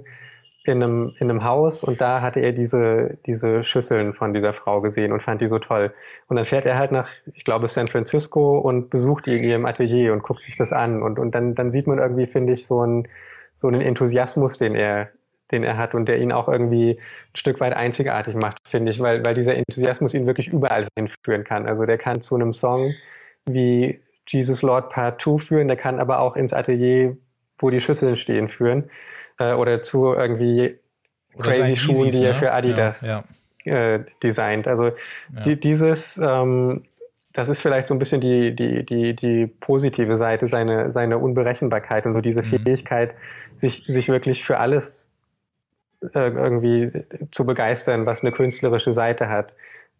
in einem, in einem Haus und da hatte er diese, diese Schüsseln von dieser Frau gesehen und fand die so toll. Und dann fährt er halt nach, ich glaube, San Francisco und besucht die in ihrem Atelier und guckt sich das an. Und, und dann, dann sieht man irgendwie, finde ich, so einen, so einen Enthusiasmus, den er, den er hat und der ihn auch irgendwie ein Stück weit einzigartig macht, finde ich, weil, weil dieser Enthusiasmus ihn wirklich überall hinführen kann. Also der kann zu einem Song wie Jesus Lord Part 2 führen, der kann aber auch ins Atelier, wo die Schüsseln stehen, führen äh, oder zu irgendwie oder crazy Schuhen, die er ne? für Adidas ja, ja. Äh, designt. Also ja. die, dieses, ähm, das ist vielleicht so ein bisschen die, die, die, die positive Seite, seine, seine Unberechenbarkeit und so diese mhm. Fähigkeit, sich, sich wirklich für alles äh, irgendwie zu begeistern, was eine künstlerische Seite hat.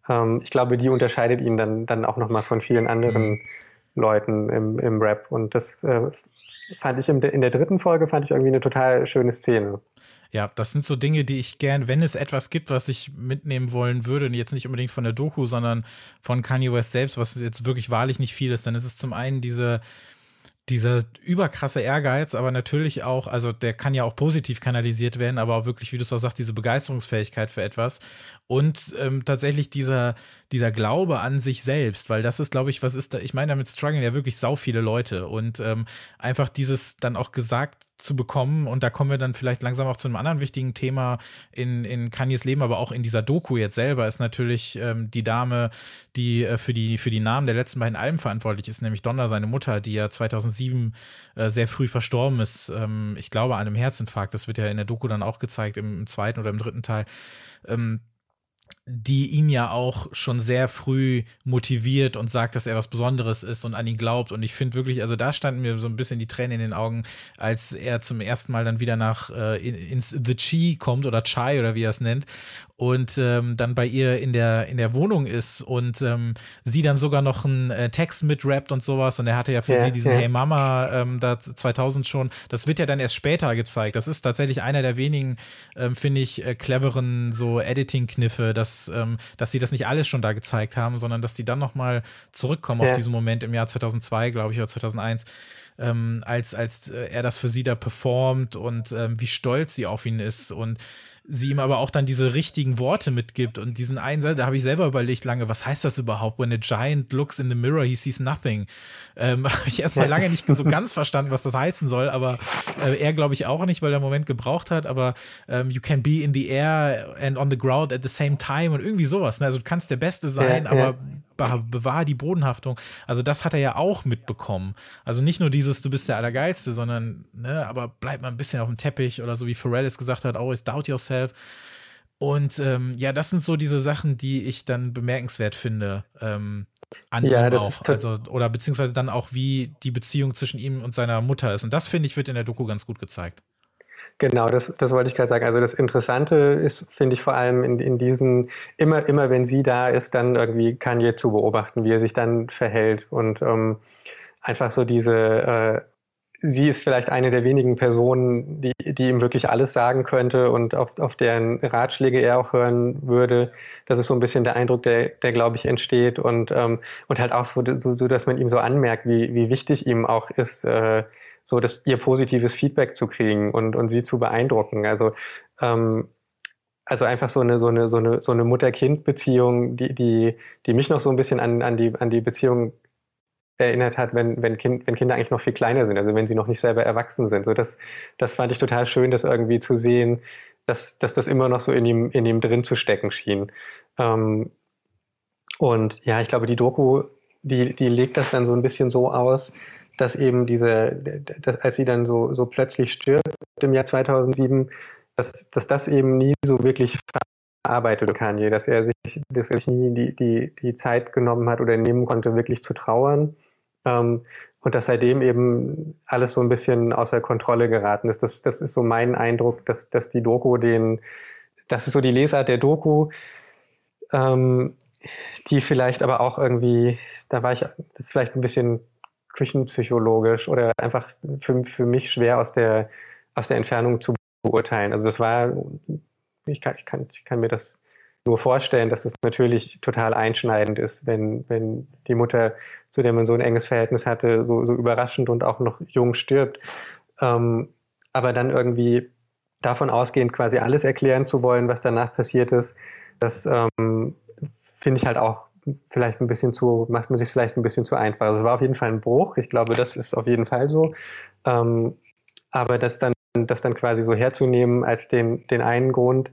Ähm, ich glaube, die unterscheidet ihn dann, dann auch nochmal von vielen anderen mhm. Leuten im, im Rap. Und das äh, fand ich in der dritten Folge fand ich irgendwie eine total schöne Szene. Ja, das sind so Dinge, die ich gern, wenn es etwas gibt, was ich mitnehmen wollen würde, jetzt nicht unbedingt von der Doku, sondern von Kanye West selbst, was jetzt wirklich wahrlich nicht viel ist, dann ist es zum einen diese, dieser überkrasse Ehrgeiz, aber natürlich auch, also der kann ja auch positiv kanalisiert werden, aber auch wirklich, wie du es auch sagst, diese Begeisterungsfähigkeit für etwas. Und ähm, tatsächlich dieser, dieser Glaube an sich selbst, weil das ist, glaube ich, was ist da, ich meine, damit strugglen ja wirklich sau viele Leute und ähm, einfach dieses dann auch gesagt zu bekommen und da kommen wir dann vielleicht langsam auch zu einem anderen wichtigen Thema in, in Kanyes Leben, aber auch in dieser Doku jetzt selber ist natürlich ähm, die Dame, die äh, für die für die Namen der letzten beiden Alben verantwortlich ist, nämlich Donna, seine Mutter, die ja 2007 äh, sehr früh verstorben ist. Ähm, ich glaube an einem Herzinfarkt. Das wird ja in der Doku dann auch gezeigt im, im zweiten oder im dritten Teil. Ähm, die ihn ja auch schon sehr früh motiviert und sagt, dass er was Besonderes ist und an ihn glaubt. Und ich finde wirklich, also da standen mir so ein bisschen die Tränen in den Augen, als er zum ersten Mal dann wieder nach äh, ins The Chi kommt oder Chai oder wie er es nennt und ähm, dann bei ihr in der in der Wohnung ist und ähm, sie dann sogar noch einen äh, Text mitrappt und sowas und er hatte ja für ja, sie diesen ja. Hey Mama ähm, da 2000 schon das wird ja dann erst später gezeigt das ist tatsächlich einer der wenigen ähm, finde ich äh, cleveren so Editing Kniffe dass ähm, dass sie das nicht alles schon da gezeigt haben sondern dass sie dann noch mal zurückkommen ja. auf diesen Moment im Jahr 2002 glaube ich oder 2001 ähm, als als äh, er das für sie da performt und ähm, wie stolz sie auf ihn ist und sie ihm aber auch dann diese richtigen Worte mitgibt und diesen einen Satz, da habe ich selber überlegt lange, was heißt das überhaupt? When a giant looks in the mirror, he sees nothing. Ähm, habe ich erstmal lange nicht so ganz verstanden, was das heißen soll, aber äh, er glaube ich auch nicht, weil er einen Moment gebraucht hat, aber ähm, you can be in the air and on the ground at the same time und irgendwie sowas. Ne? Also du kannst der Beste sein, ja, aber bewahr die Bodenhaftung. Also das hat er ja auch mitbekommen. Also nicht nur dieses, du bist der Allergeilste, sondern, ne, aber bleib mal ein bisschen auf dem Teppich oder so wie Pharrell es gesagt hat, always doubt yourself. Und ähm, ja, das sind so diese Sachen, die ich dann bemerkenswert finde. Ähm, an ja, ihm auch. Also, oder beziehungsweise dann auch, wie die Beziehung zwischen ihm und seiner Mutter ist. Und das, finde ich, wird in der Doku ganz gut gezeigt. Genau, das, das wollte ich gerade sagen. Also das Interessante ist, finde ich vor allem in, in diesen, immer, immer wenn sie da ist, dann irgendwie Kanye zu beobachten, wie er sich dann verhält und ähm, einfach so diese, äh, sie ist vielleicht eine der wenigen Personen, die, die ihm wirklich alles sagen könnte und auf, auf deren Ratschläge er auch hören würde. Das ist so ein bisschen der Eindruck, der, der glaube ich, entsteht und, ähm, und halt auch so, so, so, dass man ihm so anmerkt, wie, wie wichtig ihm auch ist, äh, so das, ihr positives Feedback zu kriegen und, und sie zu beeindrucken. Also, ähm, also einfach so eine, so eine, so eine, so eine Mutter-Kind-Beziehung, die, die, die mich noch so ein bisschen an, an die, an die Beziehung erinnert hat, wenn, wenn, kind, wenn Kinder eigentlich noch viel kleiner sind, also wenn sie noch nicht selber erwachsen sind. So das, das fand ich total schön, das irgendwie zu sehen, dass, dass das immer noch so in ihm, in ihm drin zu stecken schien. Ähm, und ja, ich glaube, die Doku, die, die legt das dann so ein bisschen so aus, dass eben diese, dass, als sie dann so, so plötzlich stirbt im Jahr 2007, dass, dass das eben nie so wirklich verarbeitet Kanye, dass er sich, dass er sich nie die, die, die Zeit genommen hat oder nehmen konnte, wirklich zu trauern. Ähm, und dass seitdem eben alles so ein bisschen außer Kontrolle geraten ist. Das, das ist so mein Eindruck, dass, dass die Doku den, das ist so die Lesart der Doku, ähm, die vielleicht aber auch irgendwie, da war ich, das ist vielleicht ein bisschen küchenpsychologisch oder einfach für, für mich schwer aus der, aus der Entfernung zu beurteilen. Also das war, ich kann, ich kann, ich kann mir das nur vorstellen, dass es natürlich total einschneidend ist, wenn, wenn die Mutter, zu der man so ein enges Verhältnis hatte, so, so überraschend und auch noch jung stirbt. Ähm, aber dann irgendwie davon ausgehend quasi alles erklären zu wollen, was danach passiert ist, das ähm, finde ich halt auch vielleicht ein bisschen zu, macht man sich vielleicht ein bisschen zu einfach. Also es war auf jeden Fall ein Bruch. Ich glaube, das ist auf jeden Fall so. Ähm, aber das dann, das dann quasi so herzunehmen als den, den einen Grund,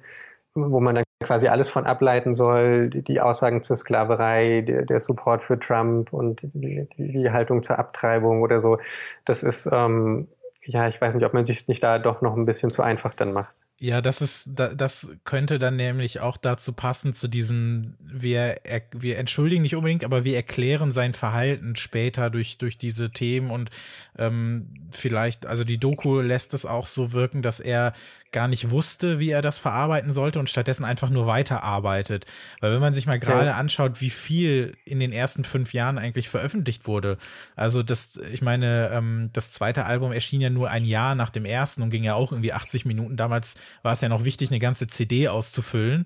wo man dann quasi alles von ableiten soll, die, die Aussagen zur Sklaverei, der, der, Support für Trump und die, die, Haltung zur Abtreibung oder so, das ist, ähm, ja, ich weiß nicht, ob man sich nicht da doch noch ein bisschen zu einfach dann macht. Ja, das ist, das könnte dann nämlich auch dazu passen, zu diesem, wir, wir entschuldigen nicht unbedingt, aber wir erklären sein Verhalten später durch, durch diese Themen und ähm, vielleicht, also die Doku lässt es auch so wirken, dass er gar nicht wusste, wie er das verarbeiten sollte und stattdessen einfach nur weiterarbeitet. Weil wenn man sich mal gerade ja. anschaut, wie viel in den ersten fünf Jahren eigentlich veröffentlicht wurde, also das, ich meine, ähm, das zweite Album erschien ja nur ein Jahr nach dem ersten und ging ja auch irgendwie 80 Minuten. Damals war es ja noch wichtig, eine ganze CD auszufüllen.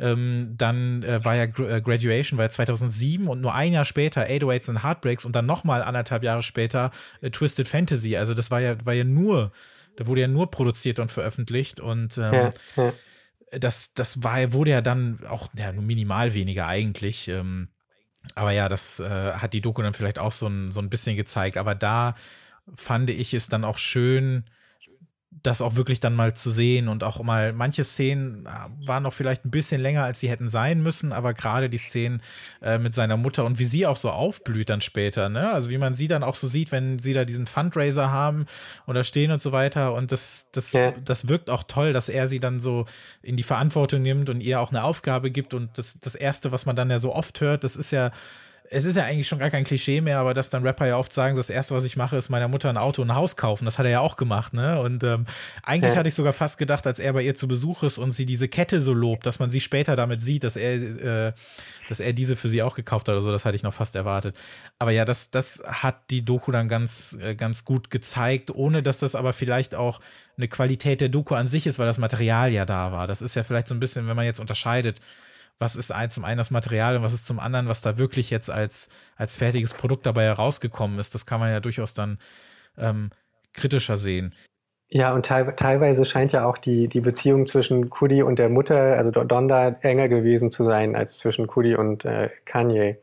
Ähm, dann äh, war ja äh, Graduation, war ja 2007 und nur ein Jahr später 808s and Heartbreaks und dann nochmal anderthalb Jahre später äh, Twisted Fantasy. Also das war ja, war ja nur da wurde ja nur produziert und veröffentlicht und ähm, ja, ja. das, das war, wurde ja dann auch ja, nur minimal weniger eigentlich. Ähm, aber ja, das äh, hat die Doku dann vielleicht auch so ein, so ein bisschen gezeigt. Aber da fand ich es dann auch schön, das auch wirklich dann mal zu sehen und auch mal, manche Szenen äh, waren noch vielleicht ein bisschen länger, als sie hätten sein müssen, aber gerade die Szenen äh, mit seiner Mutter und wie sie auch so aufblüht dann später, ne? Also wie man sie dann auch so sieht, wenn sie da diesen Fundraiser haben da stehen und so weiter und das, das, ja. das wirkt auch toll, dass er sie dann so in die Verantwortung nimmt und ihr auch eine Aufgabe gibt und das, das erste, was man dann ja so oft hört, das ist ja, es ist ja eigentlich schon gar kein Klischee mehr, aber dass dann Rapper ja oft sagen, das erste, was ich mache, ist meiner Mutter ein Auto und ein Haus kaufen. Das hat er ja auch gemacht, ne? Und ähm, eigentlich ja. hatte ich sogar fast gedacht, als er bei ihr zu Besuch ist und sie diese Kette so lobt, dass man sie später damit sieht, dass er, äh, dass er diese für sie auch gekauft hat oder so. Das hatte ich noch fast erwartet. Aber ja, das, das hat die Doku dann ganz, äh, ganz gut gezeigt, ohne dass das aber vielleicht auch eine Qualität der Doku an sich ist, weil das Material ja da war. Das ist ja vielleicht so ein bisschen, wenn man jetzt unterscheidet was ist zum einen das Material und was ist zum anderen, was da wirklich jetzt als, als fertiges Produkt dabei herausgekommen ist. Das kann man ja durchaus dann ähm, kritischer sehen. Ja, und te teilweise scheint ja auch die, die Beziehung zwischen Kudi und der Mutter, also Donda, enger gewesen zu sein als zwischen Kudi und äh, Kanye.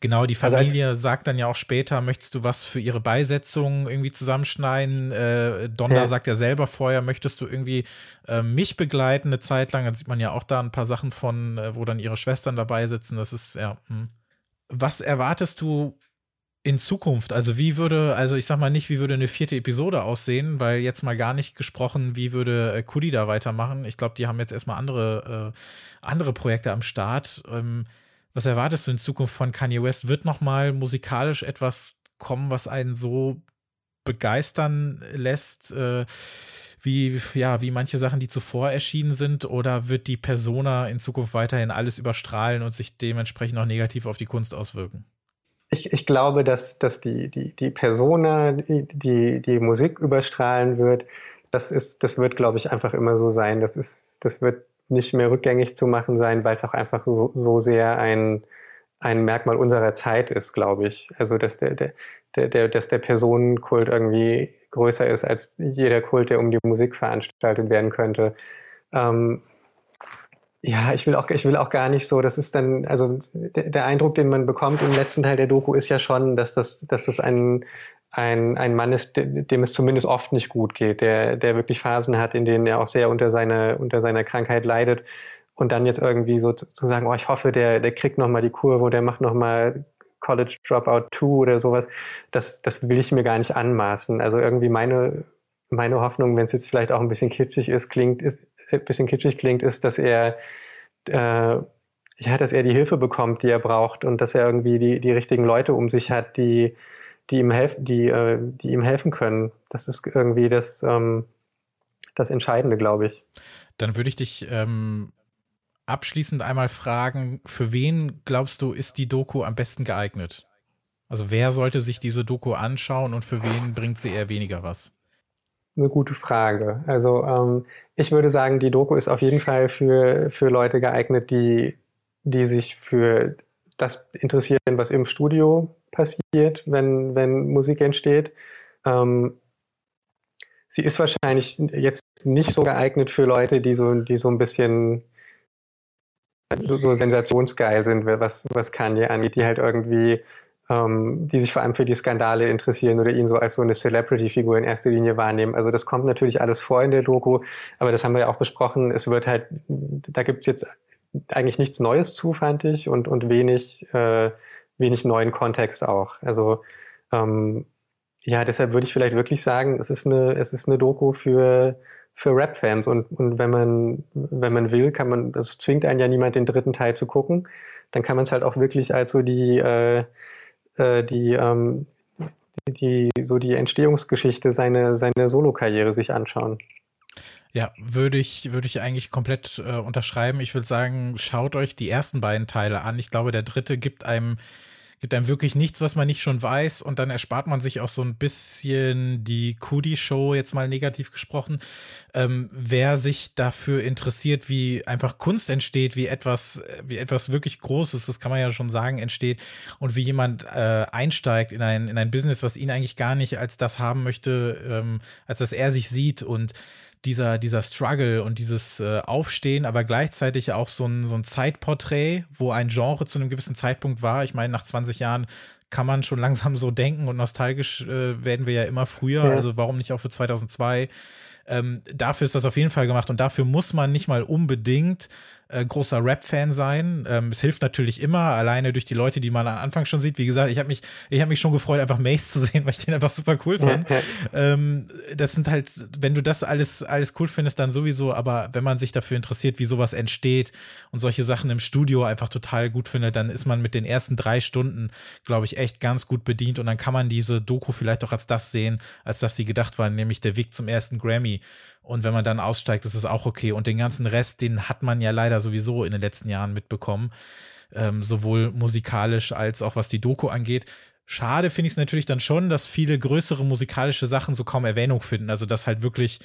Genau, die also Familie also sagt dann ja auch später, möchtest du was für ihre Beisetzung irgendwie zusammenschneiden? Äh, Donda ja. sagt ja selber vorher, möchtest du irgendwie äh, mich begleiten eine Zeit lang? Dann sieht man ja auch da ein paar Sachen von, äh, wo dann ihre Schwestern dabei sitzen. Das ist, ja. Hm. Was erwartest du in Zukunft? Also wie würde, also ich sag mal nicht, wie würde eine vierte Episode aussehen, weil jetzt mal gar nicht gesprochen, wie würde äh, Kudi da weitermachen. Ich glaube, die haben jetzt erstmal andere, äh, andere Projekte am Start. Ähm, was erwartest du in Zukunft von Kanye West? Wird nochmal musikalisch etwas kommen, was einen so begeistern lässt, äh, wie, ja, wie manche Sachen, die zuvor erschienen sind? Oder wird die Persona in Zukunft weiterhin alles überstrahlen und sich dementsprechend auch negativ auf die Kunst auswirken? Ich, ich glaube, dass, dass die, die, die Persona, die, die, die Musik überstrahlen wird, das ist, das wird, glaube ich, einfach immer so sein. Das ist, das wird nicht mehr rückgängig zu machen sein, weil es auch einfach so, so sehr ein, ein Merkmal unserer Zeit ist, glaube ich. Also dass der, der, der, dass der Personenkult irgendwie größer ist als jeder Kult, der um die Musik veranstaltet werden könnte. Ähm, ja, ich will auch, ich will auch gar nicht so, das ist dann, also der, der, Eindruck, den man bekommt im letzten Teil der Doku ist ja schon, dass das, dass das ein, ein, ein Mann ist, dem es zumindest oft nicht gut geht, der, der wirklich Phasen hat, in denen er auch sehr unter seiner, unter seiner Krankheit leidet. Und dann jetzt irgendwie so zu sagen, oh, ich hoffe, der, der kriegt nochmal die Kurve, der macht nochmal College Dropout 2 oder sowas, das, das will ich mir gar nicht anmaßen. Also irgendwie meine, meine Hoffnung, wenn es jetzt vielleicht auch ein bisschen kitschig ist, klingt, ist, ein bisschen kitschig klingt, ist, dass er, äh, ja, dass er die Hilfe bekommt, die er braucht und dass er irgendwie die, die richtigen Leute um sich hat, die, die ihm helfen, die, äh, die ihm helfen können. Das ist irgendwie das, ähm, das Entscheidende, glaube ich. Dann würde ich dich ähm, abschließend einmal fragen, für wen glaubst du, ist die Doku am besten geeignet? Also wer sollte sich diese Doku anschauen und für wen bringt sie eher weniger was? Eine gute Frage. Also ähm, ich würde sagen, die Doku ist auf jeden Fall für, für Leute geeignet, die, die sich für das interessieren, was im Studio passiert, wenn, wenn Musik entsteht. Ähm, sie ist wahrscheinlich jetzt nicht so geeignet für Leute, die so, die so ein bisschen so, sensationsgeil sind, was, was Kanye angeht, die halt irgendwie, ähm, die sich vor allem für die Skandale interessieren oder ihn so als so eine Celebrity-Figur in erster Linie wahrnehmen. Also das kommt natürlich alles vor in der Doku, aber das haben wir ja auch besprochen. Es wird halt, da gibt es jetzt eigentlich nichts Neues zu, fand ich, und, und wenig, äh, wenig neuen Kontext auch. Also ähm, ja, deshalb würde ich vielleicht wirklich sagen, es ist eine, es ist eine Doku für, für Rap-Fans und, und wenn man, wenn man will, kann man, das zwingt einen ja niemand, den dritten Teil zu gucken, dann kann man es halt auch wirklich als so die, äh, äh, die, ähm, die, so die Entstehungsgeschichte, seine, seine Solo-Karriere sich anschauen. Ja, würde ich, würde ich eigentlich komplett äh, unterschreiben. Ich würde sagen, schaut euch die ersten beiden Teile an. Ich glaube, der dritte gibt einem gibt einem wirklich nichts, was man nicht schon weiß und dann erspart man sich auch so ein bisschen die Kudi-Show, jetzt mal negativ gesprochen. Ähm, wer sich dafür interessiert, wie einfach Kunst entsteht, wie etwas, wie etwas wirklich Großes, das kann man ja schon sagen, entsteht und wie jemand äh, einsteigt in ein, in ein Business, was ihn eigentlich gar nicht als das haben möchte, ähm, als dass er sich sieht und dieser, dieser Struggle und dieses äh, Aufstehen, aber gleichzeitig auch so ein, so ein Zeitporträt, wo ein Genre zu einem gewissen Zeitpunkt war. Ich meine, nach 20 Jahren kann man schon langsam so denken und nostalgisch äh, werden wir ja immer früher. Ja. Also warum nicht auch für 2002? Ähm, dafür ist das auf jeden Fall gemacht und dafür muss man nicht mal unbedingt äh, großer Rap-Fan sein. Ähm, es hilft natürlich immer, alleine durch die Leute, die man am Anfang schon sieht. Wie gesagt, ich habe mich, ich habe mich schon gefreut, einfach Mace zu sehen, weil ich den einfach super cool fand. ähm, das sind halt, wenn du das alles, alles cool findest, dann sowieso, aber wenn man sich dafür interessiert, wie sowas entsteht und solche Sachen im Studio einfach total gut findet, dann ist man mit den ersten drei Stunden, glaube ich, echt ganz gut bedient und dann kann man diese Doku vielleicht auch als das sehen, als dass sie gedacht war, nämlich der Weg zum ersten Grammy. Und wenn man dann aussteigt, ist es auch okay. Und den ganzen Rest, den hat man ja leider sowieso in den letzten Jahren mitbekommen. Ähm, sowohl musikalisch als auch was die Doku angeht. Schade finde ich es natürlich dann schon, dass viele größere musikalische Sachen so kaum Erwähnung finden. Also dass halt wirklich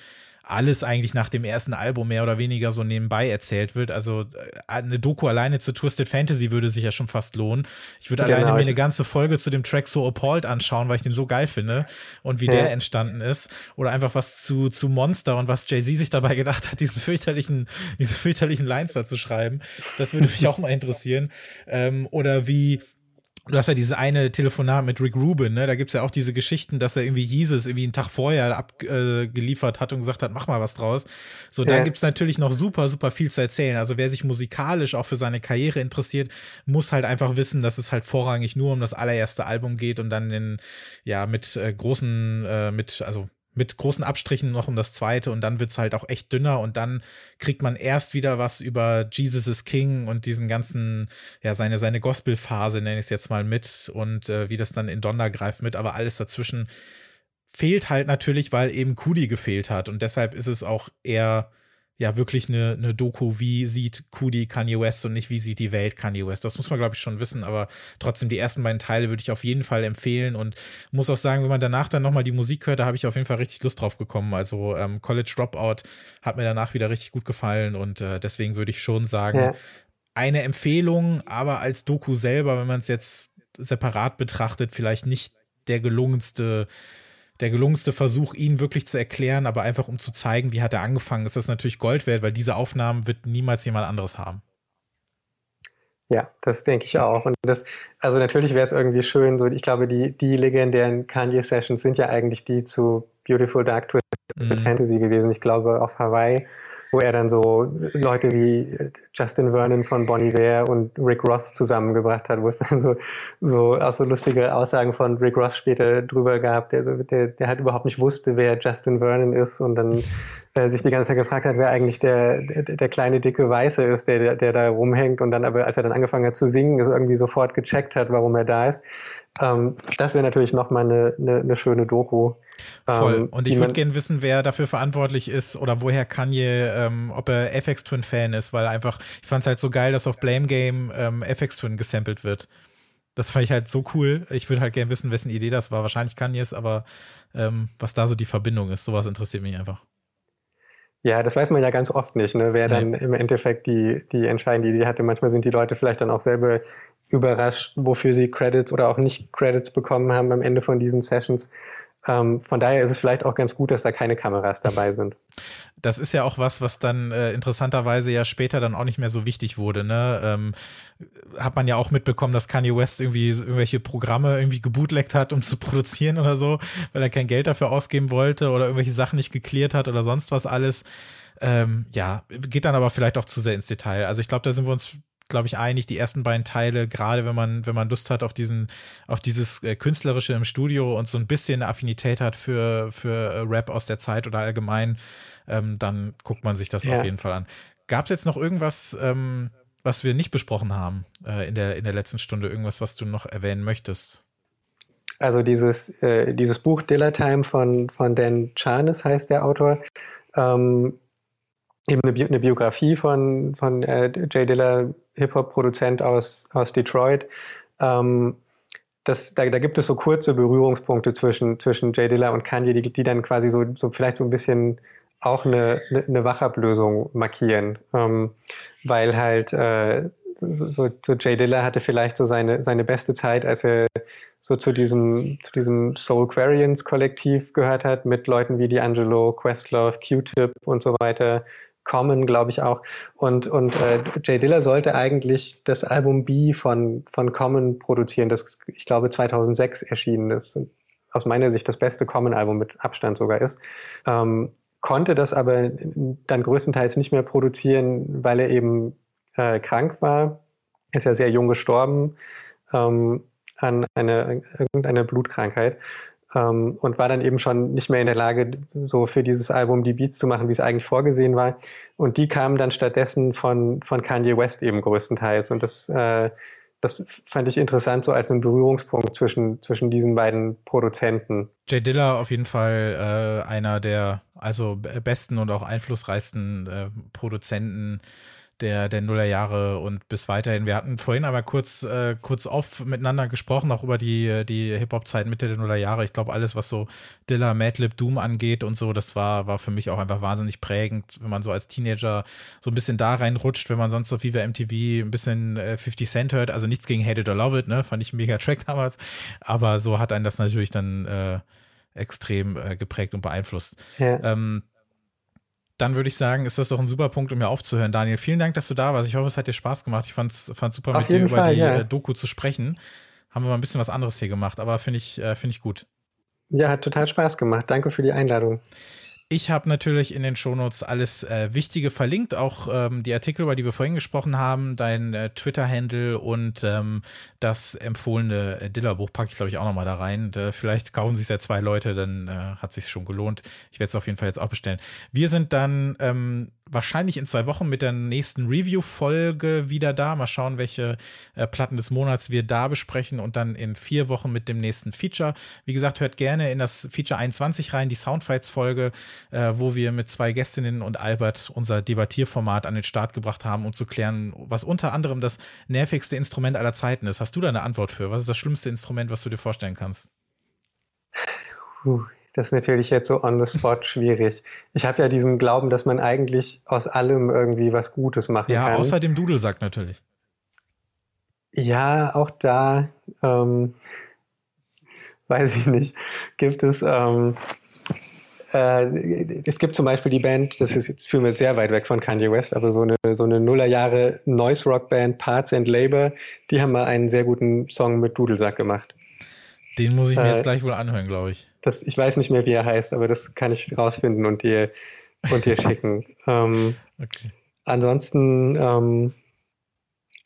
alles eigentlich nach dem ersten Album mehr oder weniger so nebenbei erzählt wird. Also äh, eine Doku alleine zu Twisted Fantasy würde sich ja schon fast lohnen. Ich würde genau. alleine mir eine ganze Folge zu dem Track So Appalled anschauen, weil ich den so geil finde und wie ja. der entstanden ist. Oder einfach was zu, zu Monster und was Jay-Z sich dabei gedacht hat, diesen fürchterlichen, diese fürchterlichen Lines da zu schreiben. Das würde mich auch mal interessieren. Ähm, oder wie Du hast ja diese eine Telefonat mit Rick Rubin, ne? Da gibt's ja auch diese Geschichten, dass er irgendwie Jesus irgendwie einen Tag vorher abgeliefert äh, hat und gesagt hat, mach mal was draus. So, ja. da gibt's natürlich noch super, super viel zu erzählen. Also wer sich musikalisch auch für seine Karriere interessiert, muss halt einfach wissen, dass es halt vorrangig nur um das allererste Album geht und dann in, ja, mit äh, großen, äh, mit, also mit großen Abstrichen noch um das zweite und dann wird's halt auch echt dünner und dann kriegt man erst wieder was über Jesus is King und diesen ganzen, ja, seine, seine Gospel-Phase, nenne ich es jetzt mal mit und äh, wie das dann in Donner greift mit, aber alles dazwischen fehlt halt natürlich, weil eben Kudi gefehlt hat und deshalb ist es auch eher ja wirklich eine, eine Doku, wie sieht Kudi Kanye West und nicht wie sieht die Welt Kanye West. Das muss man, glaube ich, schon wissen, aber trotzdem die ersten beiden Teile würde ich auf jeden Fall empfehlen und muss auch sagen, wenn man danach dann nochmal die Musik hört, da habe ich auf jeden Fall richtig Lust drauf bekommen. Also ähm, College Dropout hat mir danach wieder richtig gut gefallen und äh, deswegen würde ich schon sagen, ja. eine Empfehlung, aber als Doku selber, wenn man es jetzt separat betrachtet, vielleicht nicht der gelungenste der gelungenste Versuch, ihn wirklich zu erklären, aber einfach um zu zeigen, wie hat er angefangen, ist das natürlich Gold wert, weil diese Aufnahmen wird niemals jemand anderes haben. Ja, das denke ich auch. Und das, also natürlich wäre es irgendwie schön, so, ich glaube, die, die legendären Kanye-Sessions sind ja eigentlich die zu Beautiful Dark Twisted mhm. Fantasy gewesen. Ich glaube, auf Hawaii wo er dann so Leute wie Justin Vernon von Bonnie Iver und Rick Ross zusammengebracht hat, wo es dann so, so auch so lustige Aussagen von Rick Ross später drüber gab, der, der, der halt überhaupt nicht wusste, wer Justin Vernon ist und dann äh, sich die ganze Zeit gefragt hat, wer eigentlich der, der, der kleine, dicke Weiße ist, der, der, der da rumhängt und dann aber, als er dann angefangen hat zu singen, ist irgendwie sofort gecheckt hat, warum er da ist. Ähm, das wäre natürlich nochmal eine, eine, eine schöne Doku. Voll. Ähm, und ich würde gerne wissen, wer dafür verantwortlich ist oder woher Kanye, ähm, ob er FX Twin Fan ist, weil einfach, ich fand es halt so geil, dass auf Blame Game ähm, FX Twin gesampelt wird. Das fand ich halt so cool. Ich würde halt gerne wissen, wessen Idee das war. Wahrscheinlich Kanye's, aber ähm, was da so die Verbindung ist, sowas interessiert mich einfach. Ja, das weiß man ja ganz oft nicht, ne? wer dann im Endeffekt die, die entscheidende Idee hatte. Manchmal sind die Leute vielleicht dann auch selber überrascht, wofür sie Credits oder auch nicht Credits bekommen haben am Ende von diesen Sessions. Ähm, von daher ist es vielleicht auch ganz gut, dass da keine Kameras dabei sind. Das ist ja auch was, was dann äh, interessanterweise ja später dann auch nicht mehr so wichtig wurde. Ne? Ähm, hat man ja auch mitbekommen, dass Kanye West irgendwie irgendwelche Programme irgendwie gebootleckt hat, um zu produzieren oder so, weil er kein Geld dafür ausgeben wollte oder irgendwelche Sachen nicht geklärt hat oder sonst was alles. Ähm, ja, geht dann aber vielleicht auch zu sehr ins Detail. Also ich glaube, da sind wir uns glaube ich, einig, die ersten beiden Teile, gerade wenn man, wenn man Lust hat auf diesen, auf dieses äh, Künstlerische im Studio und so ein bisschen eine Affinität hat für, für äh, Rap aus der Zeit oder allgemein, ähm, dann guckt man sich das ja. auf jeden Fall an. Gab es jetzt noch irgendwas, ähm, was wir nicht besprochen haben äh, in, der, in der letzten Stunde? Irgendwas, was du noch erwähnen möchtest? Also dieses, äh, dieses Buch Dilla Time von, von Dan Charnes heißt der Autor. Ähm, eben eine, Bi eine, Biografie von, von äh, Jay Dilla Hip-Hop-Produzent aus, aus Detroit. Ähm, das, da, da, gibt es so kurze Berührungspunkte zwischen, zwischen Jay Dilla und Kanye, die, die dann quasi so, so vielleicht so ein bisschen auch eine, eine Wachablösung markieren. Ähm, weil halt äh, so, so Jay Dilla hatte vielleicht so seine, seine beste Zeit, als er so zu diesem, zu diesem Soul Quarians Kollektiv gehört hat, mit Leuten wie D'Angelo, Questlove, Q-Tip und so weiter, Common, glaube ich auch. Und, und äh, Jay Diller sollte eigentlich das Album B von, von Common produzieren, das ich glaube 2006 erschienen ist. Aus meiner Sicht das beste Common-Album mit Abstand sogar ist. Ähm, konnte das aber dann größtenteils nicht mehr produzieren, weil er eben äh, krank war. Ist ja sehr jung gestorben ähm, an eine, irgendeiner Blutkrankheit ähm, und war dann eben schon nicht mehr in der Lage, so für dieses Album die Beats zu machen, wie es eigentlich vorgesehen war. Und die kamen dann stattdessen von, von Kanye West eben größtenteils. Und das, äh, das fand ich interessant, so als ein Berührungspunkt zwischen, zwischen diesen beiden Produzenten. Jay Diller auf jeden Fall äh, einer der also besten und auch einflussreichsten äh, Produzenten der, der Nullerjahre und bis weiterhin. Wir hatten vorhin aber kurz, äh, kurz off miteinander gesprochen, auch über die, die Hip-Hop-Zeit Mitte der Nullerjahre. Ich glaube, alles, was so Dilla, Madlib, Doom angeht und so, das war, war für mich auch einfach wahnsinnig prägend, wenn man so als Teenager so ein bisschen da reinrutscht, wenn man sonst auf Viva MTV ein bisschen äh, 50 Cent hört. Also nichts gegen Hate It or Love It, ne? Fand ich ein mega Track damals. Aber so hat einen das natürlich dann äh, extrem äh, geprägt und beeinflusst. Ja. Ähm, dann würde ich sagen, ist das doch ein super Punkt, um mir aufzuhören. Daniel, vielen Dank, dass du da warst. Ich hoffe, es hat dir Spaß gemacht. Ich fand es super, Auf mit dir über Fall, die ja. Äh, Doku zu sprechen. Haben wir mal ein bisschen was anderes hier gemacht, aber finde ich, äh, finde ich gut. Ja, hat total Spaß gemacht. Danke für die Einladung. Ich habe natürlich in den Shownotes alles äh, Wichtige verlinkt, auch ähm, die Artikel, über die wir vorhin gesprochen haben, dein äh, Twitter-Handle und ähm, das empfohlene äh, Diller-Buch packe ich, glaube ich, auch nochmal da rein. Da, vielleicht kaufen sich ja zwei Leute, dann äh, hat sich schon gelohnt. Ich werde es auf jeden Fall jetzt auch bestellen. Wir sind dann ähm, wahrscheinlich in zwei Wochen mit der nächsten Review-Folge wieder da. Mal schauen, welche äh, Platten des Monats wir da besprechen und dann in vier Wochen mit dem nächsten Feature. Wie gesagt, hört gerne in das Feature 21 rein, die Soundfights-Folge, äh, wo wir mit zwei Gästinnen und Albert unser Debattierformat an den Start gebracht haben, um zu klären, was unter anderem das nervigste Instrument aller Zeiten ist. Hast du da eine Antwort für? Was ist das schlimmste Instrument, was du dir vorstellen kannst? Puh. Das ist natürlich jetzt so on the spot schwierig. Ich habe ja diesen Glauben, dass man eigentlich aus allem irgendwie was Gutes machen ja, kann. Ja, außer dem Dudelsack natürlich. Ja, auch da, ähm, weiß ich nicht, gibt es, ähm, äh, es gibt zum Beispiel die Band, das ist jetzt führen wir sehr weit weg von Kanye West, aber so eine, so eine Nullerjahre Noise Rock Band, Parts and Labor, die haben mal einen sehr guten Song mit Dudelsack gemacht. Den muss ich mir äh, jetzt gleich wohl anhören, glaube ich. Das, ich weiß nicht mehr, wie er heißt, aber das kann ich rausfinden und dir, und dir schicken. Ähm, okay. Ansonsten, ähm,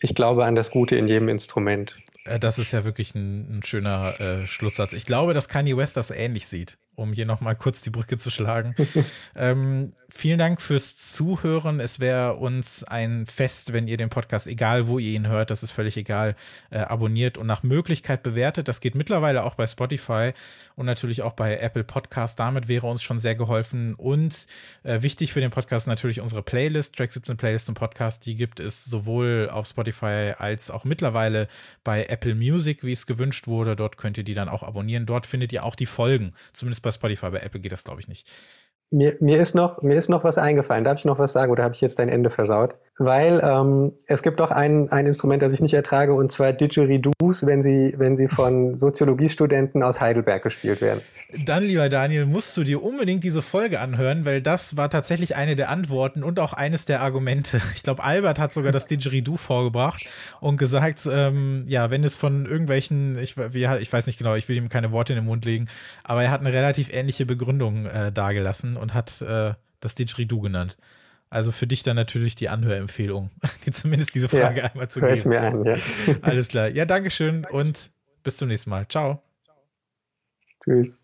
ich glaube an das Gute in jedem Instrument. Äh, das ist ja wirklich ein, ein schöner äh, Schlusssatz. Ich glaube, dass Kanye West das ähnlich sieht um hier nochmal kurz die Brücke zu schlagen. ähm, vielen Dank fürs Zuhören. Es wäre uns ein Fest, wenn ihr den Podcast, egal wo ihr ihn hört, das ist völlig egal, äh, abonniert und nach Möglichkeit bewertet. Das geht mittlerweile auch bei Spotify und natürlich auch bei Apple Podcast. Damit wäre uns schon sehr geholfen. Und äh, wichtig für den Podcast natürlich unsere Playlist, Track 17 Playlist und Podcast. Die gibt es sowohl auf Spotify als auch mittlerweile bei Apple Music, wie es gewünscht wurde. Dort könnt ihr die dann auch abonnieren. Dort findet ihr auch die Folgen, zumindest bei Spotify, bei Apple geht das, glaube ich, nicht. Mir, mir, ist noch, mir ist noch was eingefallen. Darf ich noch was sagen oder habe ich jetzt dein Ende versaut? Weil ähm, es gibt doch ein, ein Instrument, das ich nicht ertrage, und zwar Didgeridoos, wenn sie, wenn sie von Soziologiestudenten aus Heidelberg gespielt werden. Dann, lieber Daniel, musst du dir unbedingt diese Folge anhören, weil das war tatsächlich eine der Antworten und auch eines der Argumente. Ich glaube, Albert hat sogar das Didgeridoo vorgebracht und gesagt, ähm, ja, wenn es von irgendwelchen, ich, ich weiß nicht genau, ich will ihm keine Worte in den Mund legen, aber er hat eine relativ ähnliche Begründung äh, dargelassen und hat äh, das Didgeridoo genannt. Also für dich dann natürlich die Anhörempfehlung, zumindest diese Frage ja, einmal zu geben. Ich mir an, ja. Alles klar. Ja, Dankeschön und bis zum nächsten Mal. Ciao. Tschüss.